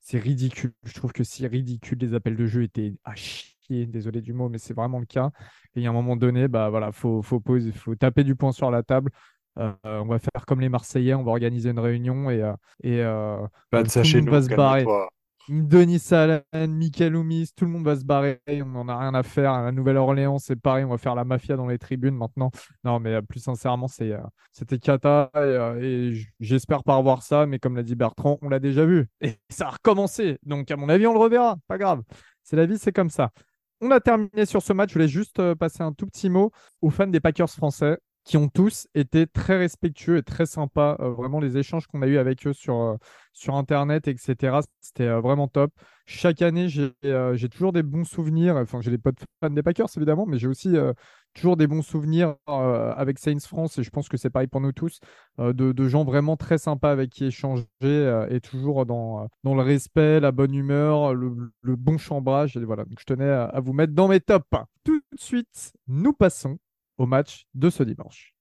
c'est ridicule. Je trouve que c'est ridicule. Les appels de jeu étaient à chier. Désolé du mot, mais c'est vraiment le cas. Et il y a un moment donné, bah voilà, faut, faut poser, faut taper du poing sur la table. Euh, on va faire comme les Marseillais, on va organiser une réunion et, euh, et euh, tout le monde va se barrer. calme-toi. Denis Salain, Michael Oumis, tout le monde va se barrer, on n'en a rien à faire. À la Nouvelle-Orléans, c'est pareil, on va faire la mafia dans les tribunes maintenant. Non, mais plus sincèrement, c'était cata et, et j'espère pas revoir ça, mais comme l'a dit Bertrand, on l'a déjà vu et ça a recommencé. Donc, à mon avis, on le reverra, pas grave. C'est la vie, c'est comme ça. On a terminé sur ce match. Je voulais juste euh, passer un tout petit mot aux fans des Packers français qui ont tous été très respectueux et très sympas. Euh, vraiment, les échanges qu'on a eus avec eux sur, euh, Internet, etc., c'était vraiment top. Chaque année, j'ai toujours des bons souvenirs. Enfin, j'ai des potes fans des Packers, évidemment, mais j'ai aussi toujours des bons souvenirs euh, avec Saints France, et je pense que c'est pareil pour nous tous, euh, de, gens vraiment très sympas avec qui échanger, euh, et toujours dans, dans le respect, la bonne humeur, le, bon chambrage. Et voilà, donc je tenais à vous mettre dans mes tops. Tout de suite, nous passons au match de ce dimanche.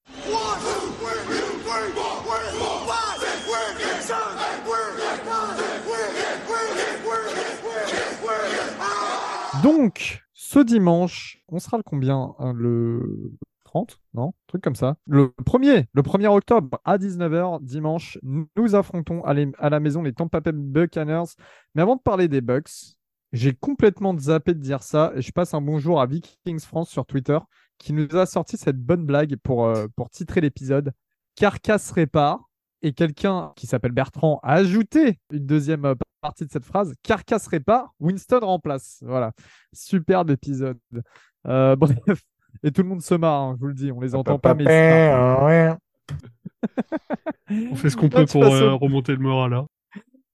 Donc, ce dimanche, on sera le combien hein, Le 30 Non Truc comme ça. Le 1er, le 1er octobre à 19h, dimanche, nous affrontons à la maison les Tampa Bay Buccaneers. Mais avant de parler des Bucks, j'ai complètement zappé de dire ça et je passe un bonjour à Vikings France sur Twitter qui nous a sorti cette bonne blague pour, euh, pour titrer l'épisode. Carcasse répare. Et quelqu'un qui s'appelle Bertrand a ajouté une deuxième euh, partie de cette phrase. Carcasse répare, Winston remplace. Voilà. Superbe épisode. Euh, bref. Et tout le monde se marre, hein, je vous le dis. On les entend pas, mais. On fait ce qu'on peut Match pour euh, au- remonter le moral là.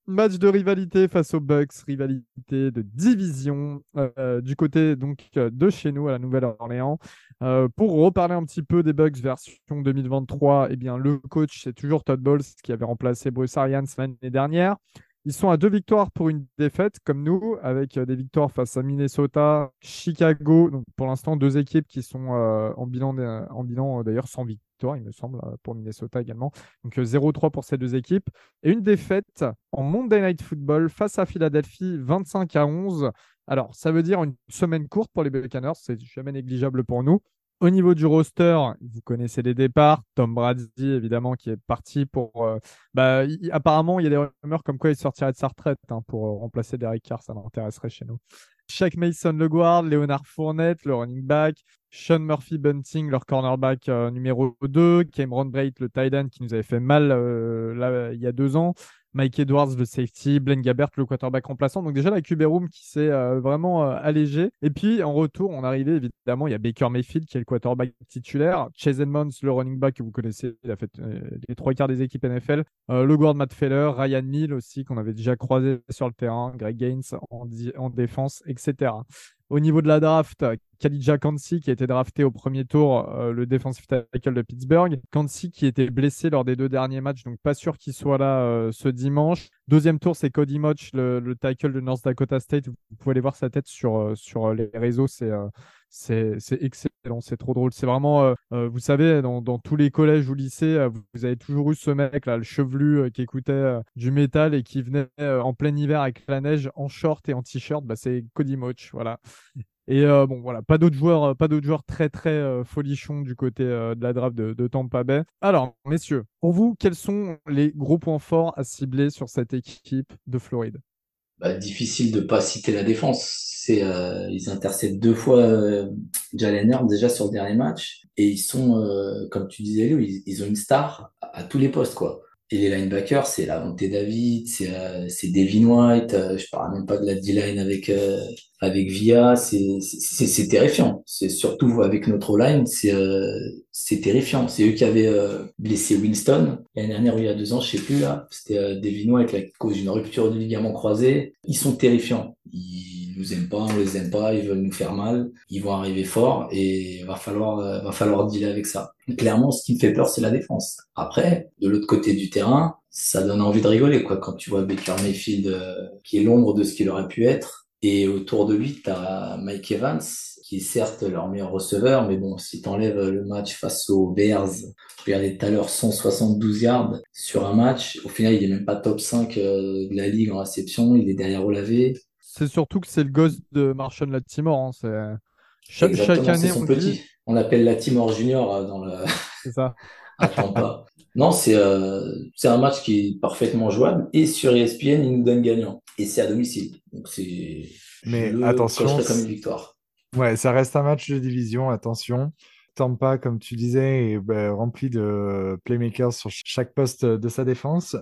Match de rivalité face aux Bucks, rivalité de division euh, du côté donc de chez nous à la Nouvelle-Orléans. Euh, pour reparler un petit peu des Bucks version 2023, eh bien le coach c'est toujours Todd Bowles qui avait remplacé Bruce Arians l'année dernière. Ils sont à deux victoires pour une défaite, comme nous, avec euh, des victoires face à Minnesota, Chicago. Donc pour l'instant, deux équipes qui sont euh, en bilan, en bilan d'ailleurs sans victoire, il me semble, pour Minnesota également. Donc euh, 0-3 pour ces deux équipes. Et une défaite en Monday Night Football face à Philadelphie, 25 à 11. Alors, ça veut dire une semaine courte pour les Buccaneers, c'est jamais négligeable pour nous. Au niveau du roster, vous connaissez les départs. Tom Brady, évidemment, qui est parti pour. euh, bah, apparemment, il y a des rumeurs comme quoi il sortirait de sa retraite hein, pour euh, remplacer Derek Carr. Ça m'intéresserait chez nous. Shaq Mason, le guard. Leonard Fournette, le running back. Sean Murphy Bunting, leur cornerback euh, numéro 2. Cameron Braid, le tight end qui nous avait fait mal il y a deux ans. Mike Edwards, le safety, Blaine Gabbert, le quarterback remplaçant. Donc déjà la QB room qui s'est euh, vraiment euh, allégée. Et puis en retour, on arrivait évidemment, il y a Baker Mayfield qui est le quarterback titulaire, Chase Edmonds, le running back que vous connaissez, il a fait euh, les trois quarts des équipes NFL, le guard Matt Feller, Ryan Neal aussi qu'on avait déjà croisé sur le terrain, Greg Gaines en défense, etc. Au niveau de la draft, Khalidja Kansi qui a été drafté au premier tour, euh, le defensive tackle de Pittsburgh. Kansi qui était blessé lors des deux derniers matchs, donc pas sûr qu'il soit là euh, ce dimanche. Deuxième tour, c'est Cody Moch, le, le tackle de North Dakota State. Vous pouvez aller voir sa tête sur, euh, sur les réseaux, c'est c'est excellent, c'est trop drôle. C'est vraiment, euh, euh, vous savez, dans, tous les collèges ou lycées, euh, vous, avez toujours eu ce mec là, le chevelu qui écoutait du métal et qui venait en plein hiver avec la neige en short et en t-shirt. Bah, c'est Cody Moch, voilà. Et bon, voilà, pas d'autres joueurs, pas d'autres joueurs très très folichons du côté de la draft de, de Tampa Bay. Alors, messieurs, pour vous, quels sont les gros points forts à cibler sur cette équipe de Floride? Bah, difficile de pas citer la défense. C'est, euh, ils interceptent deux fois euh, Jalen Hurts déjà sur le dernier match et ils sont, euh, comme tu disais, Lou, ils, ont une star à tous les postes quoi. Et les linebackers, c'est Lavonte David, c'est euh, Devin White, euh, je parle même pas de la D-line avec euh, avec Via, c'est terrifiant. C'est surtout avec notre line, c'est euh, c'est terrifiant. C'est eux qui avaient euh, blessé Winston l'année dernière ou il y a deux ans, je sais plus là. C'était euh, Devin White à cause d'une rupture du ligament croisé. Ils sont terrifiants. Nous aiment pas, on les aime pas, ils veulent nous faire mal. Ils vont arriver fort et va falloir euh, va falloir dealer avec ça. Clairement, ce qui me fait peur, c'est la défense. Après, de l'autre côté du terrain, ça donne envie de rigoler quoi quand tu vois Baker Mayfield euh, qui est l'ombre de ce qu'il aurait pu être et autour de lui, tu as Mike Evans, qui est certes leur meilleur receveur, mais bon, si tu enlèves le match face aux Bears, regardez tout à l'heure 172 yards sur un match, au final, il est même pas top 5 euh, de la ligue en réception, il est derrière Olavé. C'est surtout que c'est le gosse de Marshall Latimore. Hein, c'est... Cha- chaque c'est année, son on petit. dit, On l'appelle la Timor Junior euh, dans le, c'est ça. à Tampa. Non, c'est euh, c'est un match qui est parfaitement jouable et sur ESPN, il nous donne gagnant. Et c'est à domicile. Donc c'est. Mais le attention, cocherai comme c'est- une victoire. Ouais, ça reste un match de division, attention. Tampa, comme tu disais, est ben, rempli de playmakers sur ch- chaque poste de sa défense.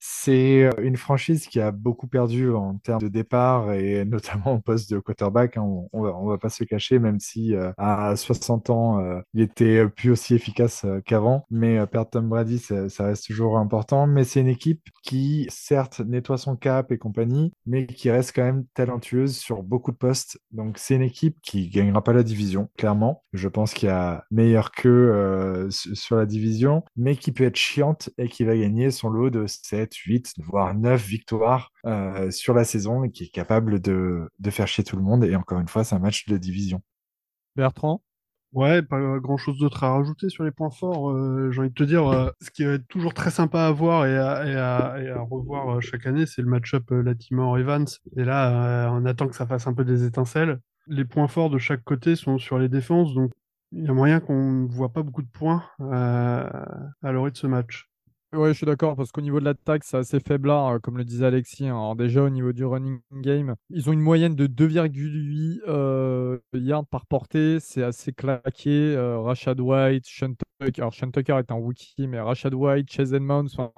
C'est une franchise qui a beaucoup perdu en termes de départ et notamment au poste de quarterback. hein. On, on va, pas se cacher, même si euh, à 60 ans, euh, il était plus aussi efficace euh, qu'avant. Mais euh, perdre Tom Brady, ça, reste toujours important. Mais c'est une équipe qui, certes, nettoie son cap et compagnie, mais qui reste quand même talentueuse sur beaucoup de postes. Donc c'est une équipe qui gagnera pas la division, clairement. Je pense qu'il y a meilleur euh, su- sur la division, mais qui peut être chiante et qui va gagner son lot de 7, 8, voire 9 victoires euh, sur la saison et qui est capable de, de faire chier tout le monde. Et encore une fois, c'est un match de division. Bertrand? Ouais, pas grand chose d'autre à rajouter sur les points forts. Euh, j'ai envie de te dire, euh, ce qui va être toujours très sympa à voir et à, et à, et à revoir euh, chaque année, c'est le match-up euh, Latimore-Evans. Et là, euh, on attend que ça fasse un peu des étincelles. Les points forts de chaque côté sont sur les défenses, donc il y a moyen qu'on ne voit pas beaucoup de points euh, à l'orée de ce match. Ouais, je suis d'accord, parce qu'au niveau de l'attaque, c'est assez faiblard, euh, comme le disait Alexis. hein. Alors déjà, au niveau du running game, ils ont une moyenne de 2,8 euh, yards par portée. C'est assez claqué. Euh, Rashad White, Sean Tucker. Alors, Sean Tucker est un rookie, mais Rashad White, Chase Edmonds, enfin,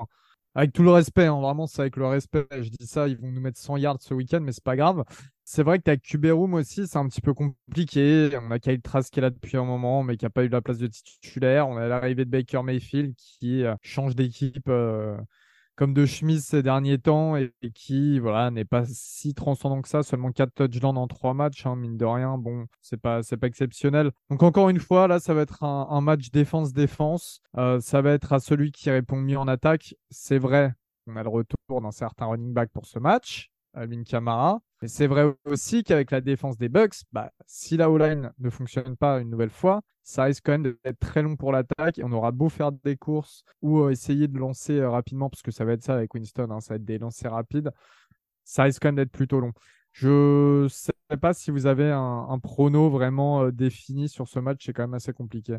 avec tout le respect, hein, vraiment, c'est avec le respect. Je dis ça, ils vont nous mettre 100 yards ce week-end, mais c'est pas grave. C'est vrai que tu as Room aussi, c'est un petit peu compliqué. On a Kyle Trask qui est là depuis un moment, mais qui n'a pas eu la place de titulaire. On a l'arrivée de Baker Mayfield qui euh, change d'équipe euh, comme de chemise ces derniers temps et, qui voilà n'est pas si transcendant que ça. Seulement 4 touchdowns en 3 matchs, hein, mine de rien. Bon, c'est pas, c'est pas exceptionnel. Donc encore une fois, là, ça va être un, un match défense-défense. Euh, ça va être à celui qui répond mieux en attaque. C'est vrai, on a le retour d'un certain running back pour ce match. Alvin Kamara. Mais c'est vrai aussi qu'avec la défense des Bucks, bah, si la O-line ne fonctionne pas une nouvelle fois, ça risque quand même d'être très long pour l'attaque et on aura beau faire des courses ou euh, essayer de lancer euh, rapidement, parce que ça va être ça avec Winston, hein, ça va être des lancers rapides, ça risque quand même d'être plutôt long. Je sais pas si vous avez un, un prono vraiment euh, défini sur ce match, c'est quand même assez compliqué.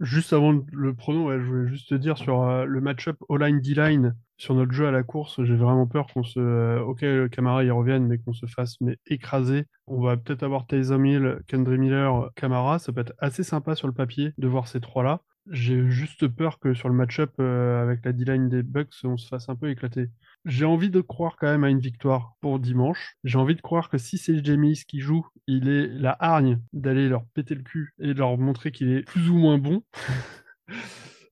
Juste avant le- le prono, ouais, je voulais juste te dire sur euh, le match-up O-line D-line sur notre jeu à la course, j'ai vraiment peur qu'on se, euh, ok, le Camara y revienne, mais qu'on se fasse mais écraser. On va peut-être avoir Taysom Hill, Kendry Miller, Camara, ça peut être assez sympa sur le papier de voir ces trois-là. J'ai juste peur que sur le match-up euh, avec la D-line des Bucks, on se fasse un peu éclater. J'ai envie de croire quand même à une victoire pour dimanche. J'ai envie de croire que si c'est James qui joue, il est la hargne d'aller leur péter le cul et leur montrer qu'il est plus ou moins bon.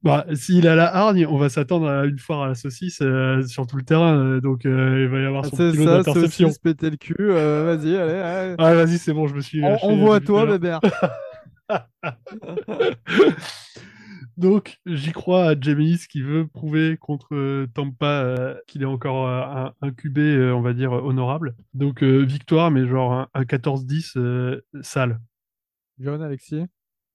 Bah, s'il a la hargne, on va s'attendre à une foire à la saucisse euh, sur tout le terrain. euh, donc, euh, il va y avoir son C'est petit lot ça, d'interception. saucisse, péter le cul, vas-y, allez, allez. Ah, vas-y, c'est bon, je me suis. On, voit à toi. Bébert. Donc, j'y crois à James qui veut prouver contre euh, Tampa euh, qu'il est encore euh, un, un QB, euh, on va dire, honorable. Donc, euh, victoire, mais genre un, un 14-10 euh, sale. John, Alexis?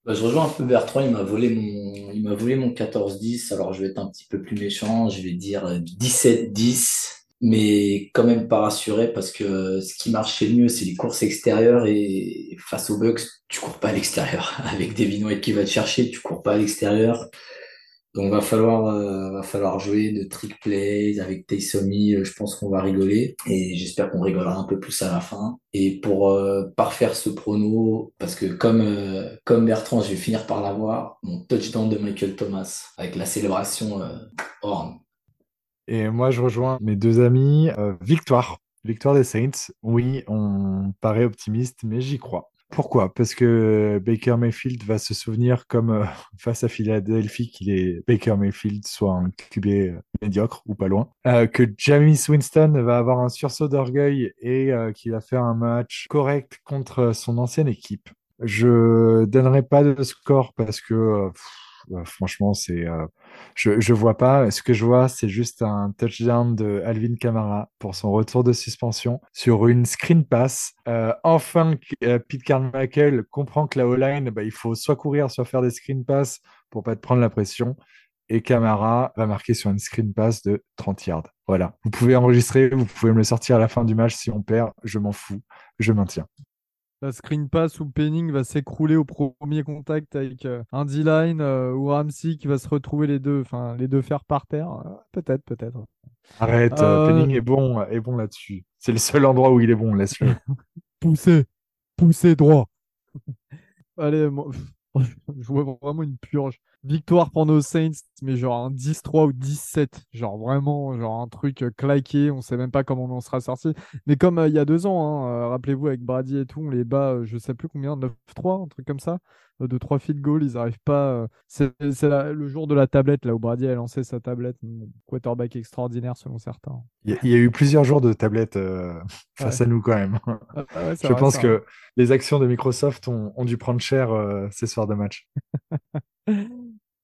Bah, je rejoins un peu Bertrand, il m'a volé mon, il m'a volé mon 14-10, alors je vais être un petit peu plus méchant, je vais dire euh, 17-10, mais quand même pas rassuré parce que ce qui marche le mieux, c'est les courses extérieures et face aux Bucks, tu cours pas à l'extérieur. Avec Devin White qui va te chercher, tu cours pas à l'extérieur. Donc va falloir euh, va falloir jouer de trick plays avec Taysom Hill, je pense qu'on va rigoler et j'espère qu'on rigolera un peu plus à la fin. Et pour euh, parfaire ce prono, parce que comme euh, comme Bertrand, je vais finir par l'avoir, mon touchdown de Michael Thomas avec la célébration euh, Horn. Et moi, je rejoins mes deux amis. Euh, victoire. Victoire des Saints. Oui, on paraît optimiste, mais j'y crois. Pourquoi? Parce que Baker Mayfield va se souvenir, comme euh, face à Philadelphie, qu'il est Baker Mayfield, soit un QB euh, médiocre ou pas loin. Que Jameis Winston va avoir un sursaut d'orgueil et qu'il va faire un match correct contre son ancienne équipe. Je donnerai pas de score parce que franchement, c'est euh, je, je vois pas. Ce que je vois, c'est juste un touchdown de Alvin Kamara pour son retour de suspension sur une screen pass. Euh, enfin, euh, Pete Carmichael comprend que la O-line, bah, il faut soit courir, soit faire des screen pass pour pas te prendre la pression. Et Kamara va marquer sur une screen pass de 30 yards. Voilà. Vous pouvez enregistrer, vous pouvez me le sortir à la fin du match si on perd. Je m'en fous. Je maintiens. La screen pass ou Penning va s'écrouler au premier contact avec euh, un D-line euh, ou Ramsey qui va se retrouver les deux, enfin les deux fers par terre. Euh, peut-être, peut-être. Arrête, Euh, Penning est bon, est bon là-dessus. C'est le seul endroit où il est bon, laisse-le. Pousser, pousser droit. Allez, moi, je vois vraiment une purge. Victoire pour nos Saints, mais genre un 10-3 ou 17. Genre vraiment, genre un truc euh, claqué. On sait même pas comment on en sera sorti. Mais comme euh, il y a deux ans, hein, euh, rappelez-vous, avec Brady et tout, on les bat, euh, je sais plus combien, 9-3, un truc comme ça. De 3 field goals, ils arrivent pas. C'est le jour de la tablette, là où Brady a lancé sa tablette. Quarterback extraordinaire, selon certains. Il y, a- il y a eu plusieurs jours de tablette face à nous quand même. Ah, ouais, Je vrai, pense que les actions de Microsoft ont, ont dû prendre cher ces soirs de match.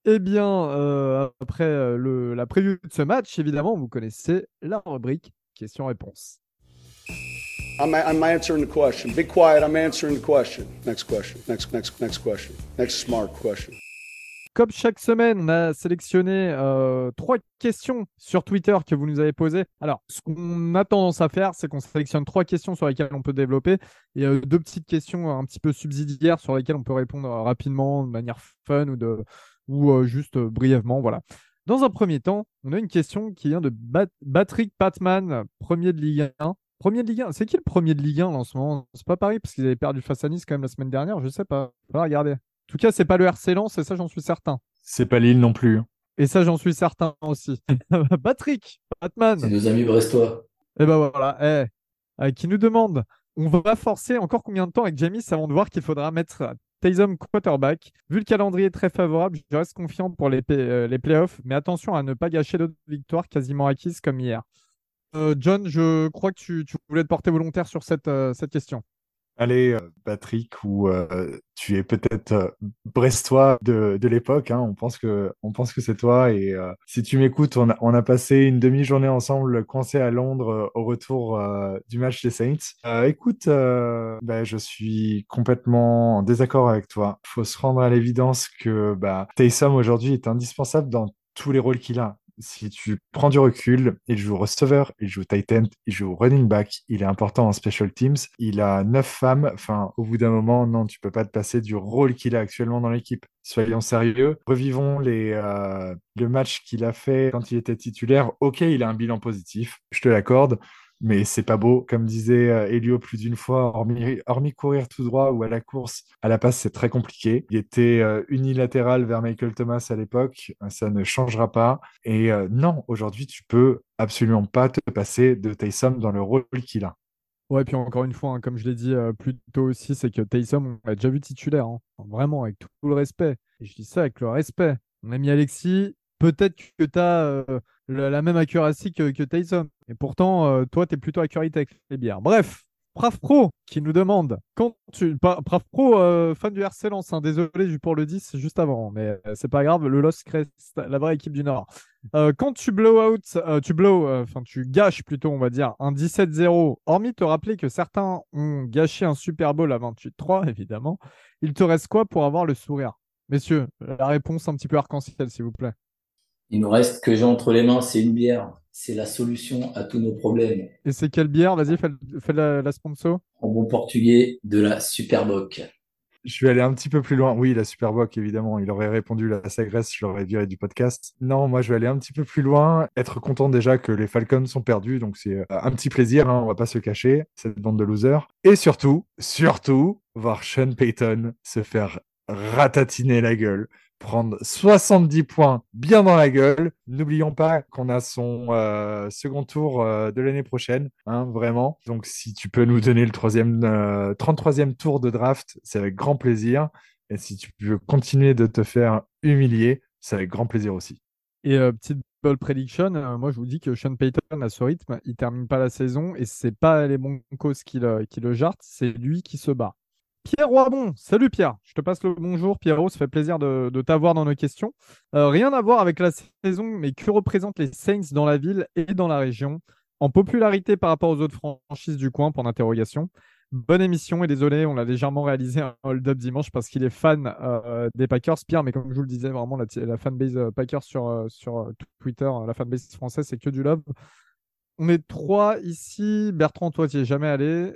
Eh bien, euh, après euh, le, la preview de ce match, évidemment, vous connaissez la rubrique questions-réponses. I'm, I'm answering the question. Be quiet. I'm answering the question. Next question. Next, next, next question. Next smart question. Comme chaque semaine, on a sélectionné euh, trois questions sur Twitter que vous nous avez posées. Alors, ce qu'on a tendance à faire, c'est qu'on sélectionne trois questions sur lesquelles on peut développer et euh, deux petites questions un petit peu subsidiaires sur lesquelles on peut répondre rapidement, de manière fun ou, de, ou euh, juste euh, brièvement. Voilà. Dans un premier temps, on a une question qui vient de Bat- Patrick Patman, premier de Ligue 1. Premier de Ligue 1, c'est qui le premier de Ligue 1 là, en ce moment? C'est pas Paris parce qu'ils avaient perdu face à Nice quand même la semaine dernière, je sais pas. Faut regarder. En tout cas, c'est pas le RC Lens et ça, j'en suis certain. C'est pas Lille non plus. hein. Et ça, j'en suis certain aussi. Patrick, Batman, C'est nos amis brestois. et ben voilà, eh, euh, qui nous demande on va forcer encore combien de temps avec Jamis avant de voir qu'il faudra mettre Taysom quarterback Vu le calendrier très favorable, je reste confiant pour les, euh, les playoffs, mais attention à ne pas gâcher d'autres victoires quasiment acquises comme hier. Euh, John, je crois que tu, tu voulais te porter volontaire sur cette, euh, cette question. Allez, euh, Patrick, ou euh, tu es peut-être euh, brestois de, de l'époque, hein, on pense que, on pense que c'est toi. Et euh, si tu m'écoutes, on a, on a passé une demi-journée ensemble coincés à Londres euh, au retour du match des Saints. Écoute, bah, je suis complètement en désaccord avec toi. Faut se rendre à l'évidence que bah, Taysom aujourd'hui est indispensable dans tous les rôles qu'il a. Si tu prends du recul, il joue receveur, il joue tight end, il joue running back, il est important en special teams, il a neuf femmes, enfin, au bout d'un moment, non, tu peux pas te passer du rôle qu'il a actuellement dans l'équipe. Soyons sérieux, revivons euh, le match qu'il a fait quand il était titulaire. Ok, il a un bilan positif, je te l'accorde, mais c'est pas beau. Comme disait euh, Elio plus d'une fois, hormis, hormis courir tout droit ou à la course, à la passe, c'est très compliqué. Il était euh, unilatéral vers Michael Thomas à l'époque, ça ne changera pas. Et euh, non, aujourd'hui, tu peux absolument pas te passer de Taysom dans le rôle qu'il a. Ouais, puis encore une fois, hein, comme je l'ai dit euh, plus tôt aussi, c'est que Taysom, on l'a déjà vu titulaire. hein. Vraiment, avec tout le respect. Et je dis ça avec le respect. Mon ami Alexis, peut-être que tu as la, même accuracy que, que. Et pourtant, euh, toi, tu es plutôt accurate avec les bières. Bref, Prav Pro qui nous demande quand tu. Prav Pro, euh, fan du RC Lens, hein, désolé pour le 10 juste avant, mais euh, c'est pas grave, le LOSC reste la vraie équipe du Nord. Quand tu blow out, tu blow, enfin tu gâches plutôt, on va dire, un 17-0, hormis te rappeler que certains ont gâché un Super Bowl à 28-3, évidemment, il te reste quoi pour avoir le sourire? Messieurs, la réponse un petit peu arc-en-ciel, s'il vous plaît. Il nous reste que j'ai entre les mains, c'est une bière. C'est la solution à tous nos problèmes. Et c'est quelle bière? Vas-y, fais, fais la, la sponsor. En bon portugais, de la Superboc. Je vais aller un petit peu plus loin. Oui, la Superboc, évidemment. Il aurait répondu la Sagresse, je l'aurais viré du podcast. Non, moi, je vais aller un petit peu plus loin. Être content déjà que les Falcons sont perdus. Donc, c'est euh, un petit plaisir, hein, on va pas se cacher, cette bande de losers. Et surtout, surtout, voir Sean Payton se faire ratatiner la gueule prendre 70 points bien dans la gueule. N'oublions pas qu'on a son euh, second tour euh, de l'année prochaine, hein, vraiment. Donc si tu peux nous donner le troisième, 33e tour de draft, c'est avec grand plaisir. Et si tu veux continuer de te faire humilier, c'est avec grand plaisir aussi. Et petite ball prediction, moi je vous dis que Sean Payton à ce rythme, il termine pas la saison et c'est pas les Broncos qui le, qui le jartent, c'est lui qui se bat. Pierre Roibon, salut Pierre, je te passe le bonjour Pierrot, ça fait plaisir de, t'avoir dans nos questions. rien à voir avec la saison, mais que représentent les Saints dans la ville et dans la région? En popularité par rapport aux autres franchises du coin, pour d'interrogation. Bonne émission et désolé, on a légèrement réalisé un hold-up dimanche parce qu'il est fan euh, des Packers. Pierre, mais comme je vous le disais, vraiment la, fanbase euh, Packers sur, euh, sur Twitter, la fanbase française, c'est que du love. On est trois ici. Bertrand, toi, tu n'y es jamais allé.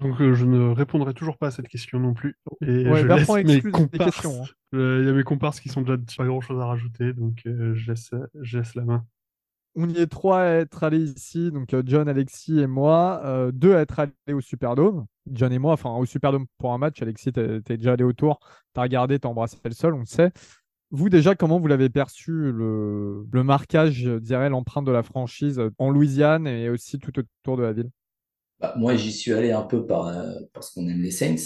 Donc je ne répondrai toujours pas à cette question non plus. Et je Bertrand laisse mes comparses. Hein. Il y a mes comparses qui sont déjà pas grand chose à rajouter, donc je, laisse, je laisse la main on y est trois à être allés ici, donc euh, John, Alexis et moi, euh, deux à être allés au Superdome. John et moi, enfin au Superdome pour un match. Alexis, t'es déjà allé autour, t'as regardé, t'as embrassé le sol, on le sait. Vous déjà, comment vous l'avez perçu le, marquage, je dirais, l'empreinte de la franchise en Louisiane et aussi tout autour de la ville? Bah, Moi, j'y suis allé un peu euh, parce qu'on aime les Saints.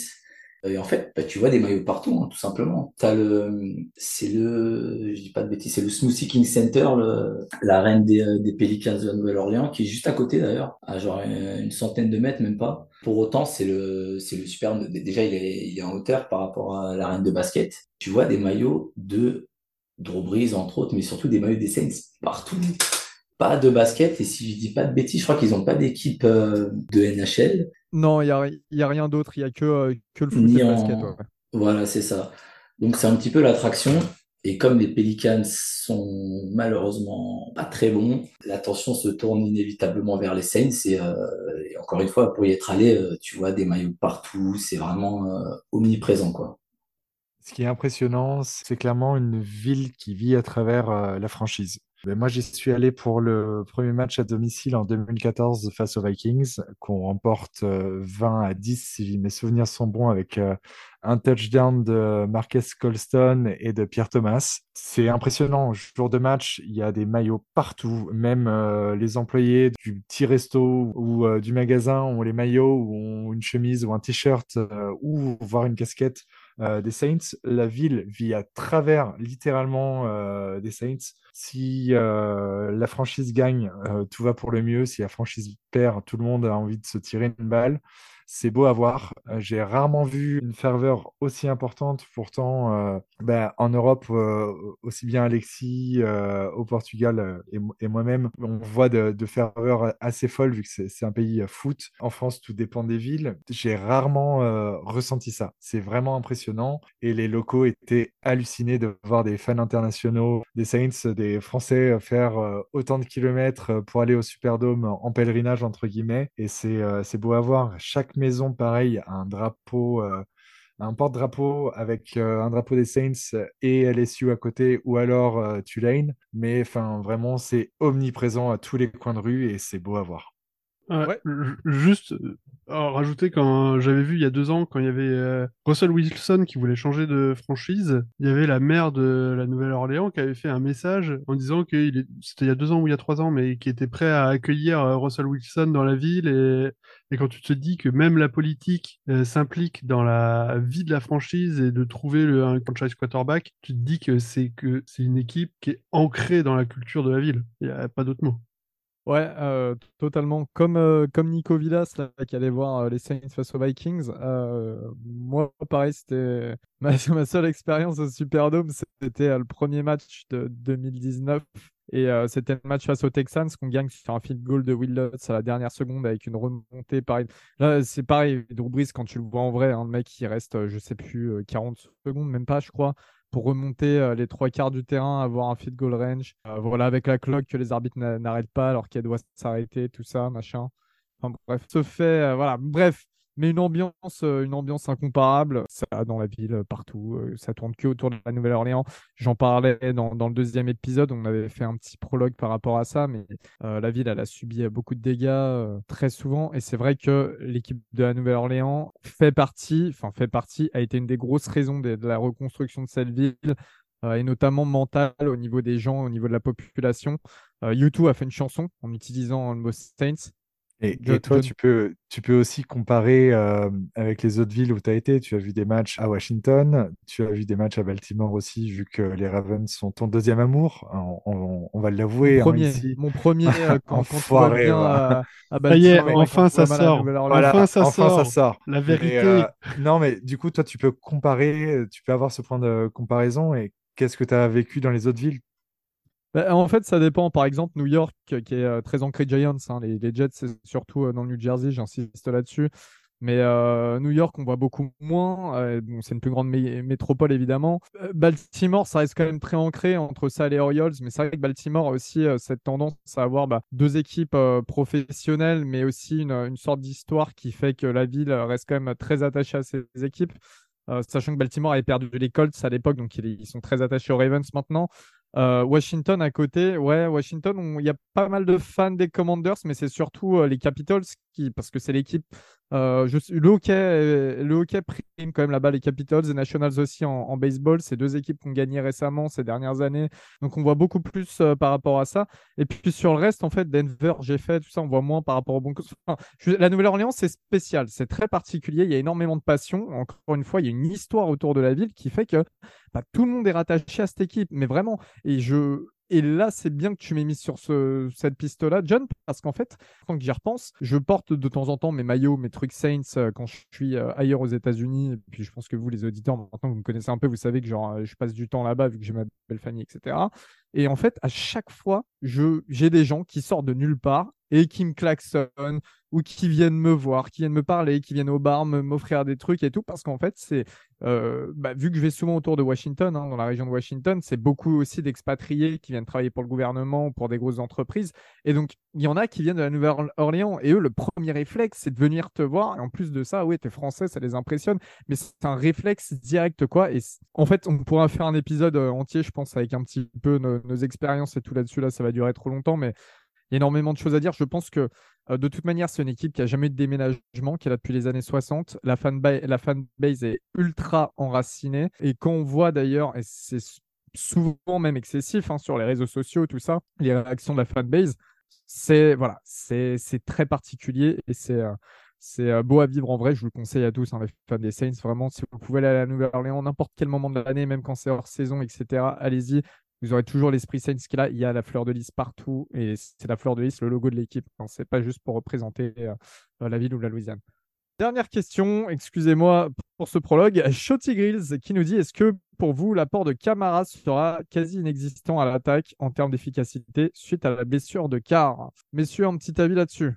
Et en fait, bah, tu vois des maillots partout, hein, tout simplement. T'as le, c'est le, je dis pas de bêtises, c'est le Smoothie King Center, le, la reine des, euh, des Pelicans de la Nouvelle-Orléans, qui est juste à côté d'ailleurs, à genre une centaine de mètres, même pas. Pour autant, c'est le, c'est le super, déjà il est, il est en hauteur par rapport à la reine de basket. Tu vois des maillots de Drew Brees, entre autres, mais surtout des maillots des Saints partout. Pas de basket, et si je dis pas de bêtises, je crois qu'ils ont pas d'équipe euh, de NHL. Non, il n'y a, y a rien d'autre, il n'y a que, euh, que le foot et le basket. Voilà, c'est ça. Donc c'est un petit peu l'attraction. Et comme les Pelicans sont malheureusement pas très bons, l'attention se tourne inévitablement vers les Saints. Et, euh, encore une fois, pour y être allé, euh, tu vois des maillots partout. C'est vraiment omniprésent, quoi. Ce qui est impressionnant, c'est clairement une ville qui vit à travers la franchise. Ben, moi, j'y suis allé pour le premier match à domicile en 2014 face aux Vikings, qu'on remporte 20 euh, à 10, si mes souvenirs sont bons, avec euh, un touchdown de Marques Colston et de Pierre Thomas. C'est impressionnant. Jour de match, il y a des maillots partout. Même euh, les employés du petit resto ou du magasin ont les maillots ou ont une chemise ou un t-shirt ou voire une casquette euh, des Saints. La ville vit à travers littéralement euh, des Saints. Si euh, la franchise gagne, tout va pour le mieux. Si la franchise perd, tout le monde a envie de se tirer une balle. C'est beau à voir. Euh, j'ai rarement vu une ferveur aussi importante. Pourtant, euh, ben, en Europe, euh, aussi bien Alexis au Portugal et, moi-même, on voit de, ferveur assez folle vu que c'est un pays foot. En France, tout dépend des villes. J'ai rarement ressenti ça. C'est vraiment impressionnant. Et les locaux étaient hallucinés de voir des fans internationaux, des Saints, des Français faire autant de kilomètres pour aller au Superdome en pèlerinage, entre guillemets. Et c'est beau à voir. Chaque maison, pareil, un drapeau, euh, un porte-drapeau avec euh, un drapeau des Saints et LSU à côté, ou alors euh, Tulane. Mais enfin, vraiment, c'est omniprésent à tous les coins de rue et c'est beau à voir. Ouais. Juste euh, rajouter quand j'avais vu il y a deux ans quand il y avait euh, Russell Wilson qui voulait changer de franchise, il y avait la maire de la Nouvelle-Orléans qui avait fait un message en disant que c'était il y a deux ans ou il y a trois ans, mais qui était prêt à accueillir euh, Russell Wilson dans la ville et, et quand tu te dis que même la politique s'implique dans la vie de la franchise et de trouver le, un franchise quarterback, tu te dis que c'est que c'est une équipe qui est ancrée dans la culture de la ville. Il n'y a pas d'autre mot. Ouais, euh, totalement. Comme, euh, comme Nico Villas, là, qui allait voir euh, les Saints face aux Vikings. moi, pareil, c'était ma, seule expérience au Superdome. C'était le premier match de 2019. Et c'était le match face aux Texans qu'on gagne sur un field goal de Will Lutz à la dernière seconde avec une remontée. Pareil. Là, c'est pareil, Drew Brees, quand tu le vois en vrai, hein, le mec, il reste, je sais plus, 40 secondes, même pas, je crois pour remonter euh, les trois quarts du terrain, avoir un field goal range. Euh, voilà, avec la clock que les arbitres n'arrêtent pas alors qu'elle doit s'arrêter, tout ça, machin. Enfin bref, ce fait, euh, voilà, bref. Mais une ambiance, euh, une ambiance incomparable. Ça dans la ville, euh, partout. euh, ça tourne que autour de la Nouvelle-Orléans. J'en parlais dans, dans le deuxième épisode. On avait fait un petit prologue par rapport à ça, mais la ville, elle a subi beaucoup de dégâts très souvent. Et c'est vrai que l'équipe de la Nouvelle-Orléans fait partie, enfin fait partie, a été une des grosses raisons de, la reconstruction de cette ville. et notamment mentale au niveau des gens, au niveau de la population. U2 a fait une chanson en utilisant le mot Saints. Et, toi, tu peux, tu peux aussi comparer euh, avec les autres villes où tu as été. Tu as vu des matchs à Washington, tu as vu des matchs à Baltimore aussi, vu que les Ravens sont ton deuxième amour. On, on- on va l'avouer Mon hein, mon premier euh, quand, quand Enfoiré, à, à Ça y est, Baltimore enfin, ça sort. Voilà, Enfin, ça enfin, sort. ça sort. La vérité. euh, non, mais du coup, toi, tu peux comparer, tu peux avoir ce point de comparaison. Et qu'est-ce que tu as vécu dans les autres villes? Bah, en fait, ça dépend. Par exemple, New York, qui est euh, très ancré Giants, hein, les, Jets, c'est surtout euh, dans le New Jersey, j'insiste là-dessus. Mais euh, New York, on voit beaucoup moins. C'est une plus grande mé- métropole, évidemment. Baltimore, ça reste quand même très ancré entre ça et les Orioles. Mais c'est vrai que Baltimore a aussi cette tendance à avoir bah, deux équipes professionnelles, mais aussi une, sorte d'histoire qui fait que la ville reste quand même très attachée à ses équipes. Sachant que Baltimore avait perdu les Colts à l'époque, donc ils, ils sont très attachés aux Ravens maintenant. Euh, Washington à côté, ouais, Washington, on- il y a pas mal de fans des Commanders, mais c'est surtout euh, les Capitals parce que c'est l'équipe. euh, le hockey, euh, le hockey prime quand même là-bas les Capitals et Nationals aussi en, baseball. C'est deux équipes qui ont gagné récemment ces dernières années, donc on voit beaucoup plus euh, par rapport à ça. Et puis sur le reste, en fait, Denver, j'ai fait tout ça, on voit moins par rapport aux Broncos. Enfin, la Nouvelle-Orléans, c'est spécial, c'est très particulier. Il y a énormément de passion. Encore une fois, il y a une histoire autour de la ville qui fait que bah, tout le monde est rattaché à cette équipe, mais vraiment. Et je et là, c'est bien que tu m'aies mis sur ce, cette piste-là, John, parce qu'en fait, quand j'y repense, je porte de temps en temps mes maillots, mes trucs Saints euh, quand je suis euh, ailleurs aux États-Unis. Et puis, je pense que vous, les auditeurs, maintenant vous me connaissez un peu, vous savez que genre, euh, je passe du temps là-bas vu que j'ai ma belle famille, etc. Et en fait, à chaque fois, j'ai des gens qui sortent de nulle part et qui me klaxonnent ou qui viennent me voir, qui viennent me parler, qui viennent au bar m'offrir des trucs et tout, parce qu'en fait, c'est euh, bah, vu que je vais souvent autour de Washington, hein, dans la région de Washington, c'est beaucoup aussi d'expatriés qui viennent travailler pour le gouvernement ou pour des grosses entreprises. Et donc, il y en a qui viennent de la Nouvelle-Orléans. Et eux, le premier réflexe, c'est de venir te voir. Et en plus de ça, oui, t'es français, ça les impressionne. Mais c'est un réflexe direct, quoi. Et en fait, on pourra faire un épisode euh, entier, je pense, avec un petit peu nos, nos expériences et tout là-dessus. Là, ça va durer trop longtemps. Mais il y a énormément de choses à dire. Je pense que de toute manière, c'est une équipe qui a jamais eu de déménagement, qui est là depuis les années 60. La fanbase, la fanbase est ultra enracinée. Et quand on voit d'ailleurs, et c'est souvent même excessif hein, sur les réseaux sociaux, tout ça, les réactions de la fanbase, c'est voilà, c'est très particulier et c'est euh, euh, beau à vivre en vrai. Je vous le conseille à tous, hein, les fans des Saints. Vraiment, si vous pouvez aller à la Nouvelle-Orléans n'importe quel moment de l'année, même quand c'est hors saison, etc., allez-y. Vous aurez toujours l'esprit Saints qui là. Il y a la fleur de lys partout et c'est la fleur de lys, le logo de l'équipe. Hein, c'est pas juste pour représenter euh, euh, la ville ou la Louisiane. Dernière question, excusez-moi pour ce prologue. Shotty Grills qui nous dit est-ce que pour vous l'apport de Camara sera quasi inexistant à l'attaque en termes d'efficacité suite à la blessure de Carr? Messieurs, un petit avis là-dessus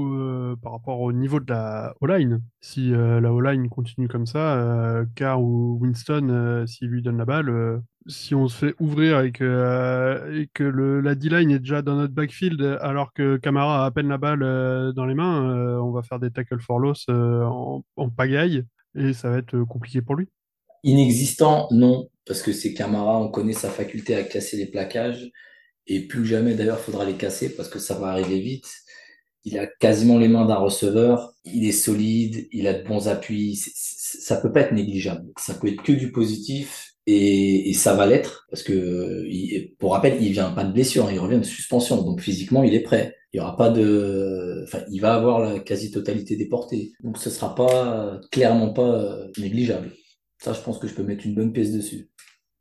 Euh, par rapport au niveau de la O-line. Si euh, la O-line continue comme ça, euh, Carr ou Winston, s'il lui donne la balle, si on se fait ouvrir et que, la D-line est déjà dans notre backfield alors que Camara a à peine la balle dans les mains, on va faire des tackles for loss en, pagaille et ça va être compliqué pour lui. Inexistant, non, parce que c'est Camara, on connaît sa faculté à casser les plaquages, et plus jamais d'ailleurs, il faudra les casser parce que ça va arriver vite. Il a quasiment les mains d'un receveur, il est solide, il a de bons appuis, ça peut pas être négligeable. Ça peut être que du positif, et, ça va l'être, parce que, pour rappel, il vient pas de blessure, hein, il revient de suspension, donc physiquement, il est prêt. Il y aura pas de, enfin, il va avoir la quasi-totalité des portées, donc ce sera pas, clairement pas négligeable. Ça, je pense que je peux mettre une bonne pièce dessus.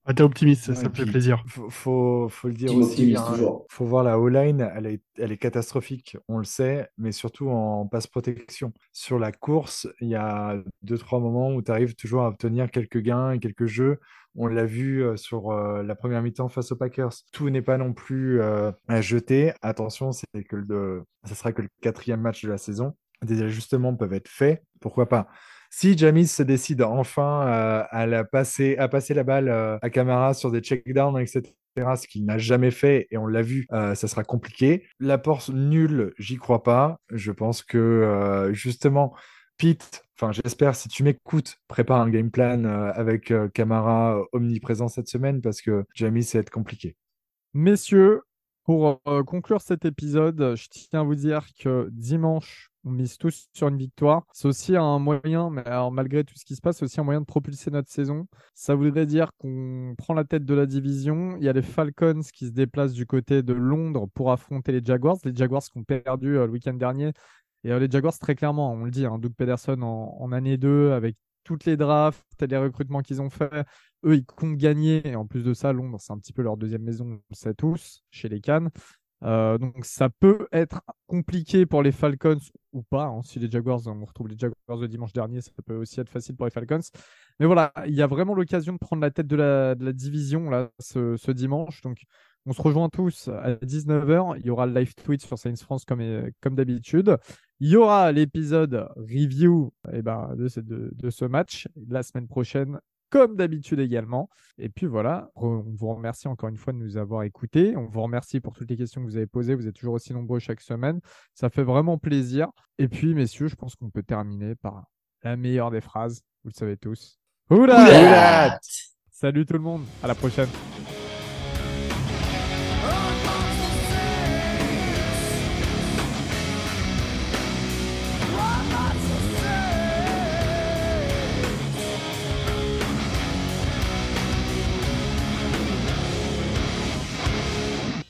Ah, t'es optimiste, ça, Ouais, ça me fait puis plaisir. Faut, faut, faut le dire Team aussi. optimiste, hein, toujours. faut voir la O-line, elle est, elle est catastrophique, on le sait, mais surtout en passe protection. Sur la course, il y a deux, trois moments où tu arrives toujours à obtenir quelques gains et quelques jeux. On l'a vu euh, sur euh, la première mi-temps face aux Packers. Tout n'est pas non plus euh, à jeter. Attention, c'est que le, ça sera que le quatrième match de la saison. Des ajustements peuvent être faits. Pourquoi pas? Si Jamis se décide enfin euh, à, la passer, à passer la balle euh, à Camara sur des checkdowns, etc., ce qu'il n'a jamais fait, et on l'a vu, euh, ça sera compliqué. L'apport nul, j'y crois pas. Je pense que justement, Pete, enfin j'espère, si tu m'écoutes, prépare un game plan avec Camara omniprésent cette semaine parce que Jamie, ça va être compliqué. Messieurs, pour conclure cet épisode, je tiens à vous dire que dimanche, on mise tous sur une victoire. C'est aussi un moyen, malgré tout ce qui se passe, c'est aussi un moyen de propulser notre saison. Ça voudrait dire qu'on prend la tête de la division. Il y a les Falcons qui se déplacent du côté de Londres pour affronter les Jaguars. Les Jaguars qui ont perdu euh, le week-end dernier. Et euh, les Jaguars, très clairement, on le dit, hein, Doug Pederson en, en année 2 avec toutes les drafts, les recrutements qu'ils ont fait, eux, ils comptent gagner. Et en plus de ça, Londres, c'est un petit peu leur deuxième maison, on le sait tous, chez les Cannes. Euh, donc ça peut être compliqué pour les Falcons ou pas. hein. Si les Jaguars, on retrouve les Jaguars de dimanche dernier, ça peut aussi être facile pour les Falcons. Mais voilà, il y a vraiment l'occasion de prendre la tête de la, division là, ce, dimanche. Donc on se rejoint tous à 19h. Il y aura le live tweet sur Science France comme, comme d'habitude. Il y aura l'épisode review eh ben, de ce match la semaine prochaine comme d'habitude également. Et puis voilà, on vous remercie encore une fois de nous avoir écoutés. On vous remercie pour toutes les questions que vous avez posées. Vous êtes toujours aussi nombreux chaque semaine. Ça fait vraiment plaisir. Et puis, messieurs, je pense qu'on peut terminer par la meilleure des phrases. Vous le savez tous. Oula Salut tout le monde. À la prochaine.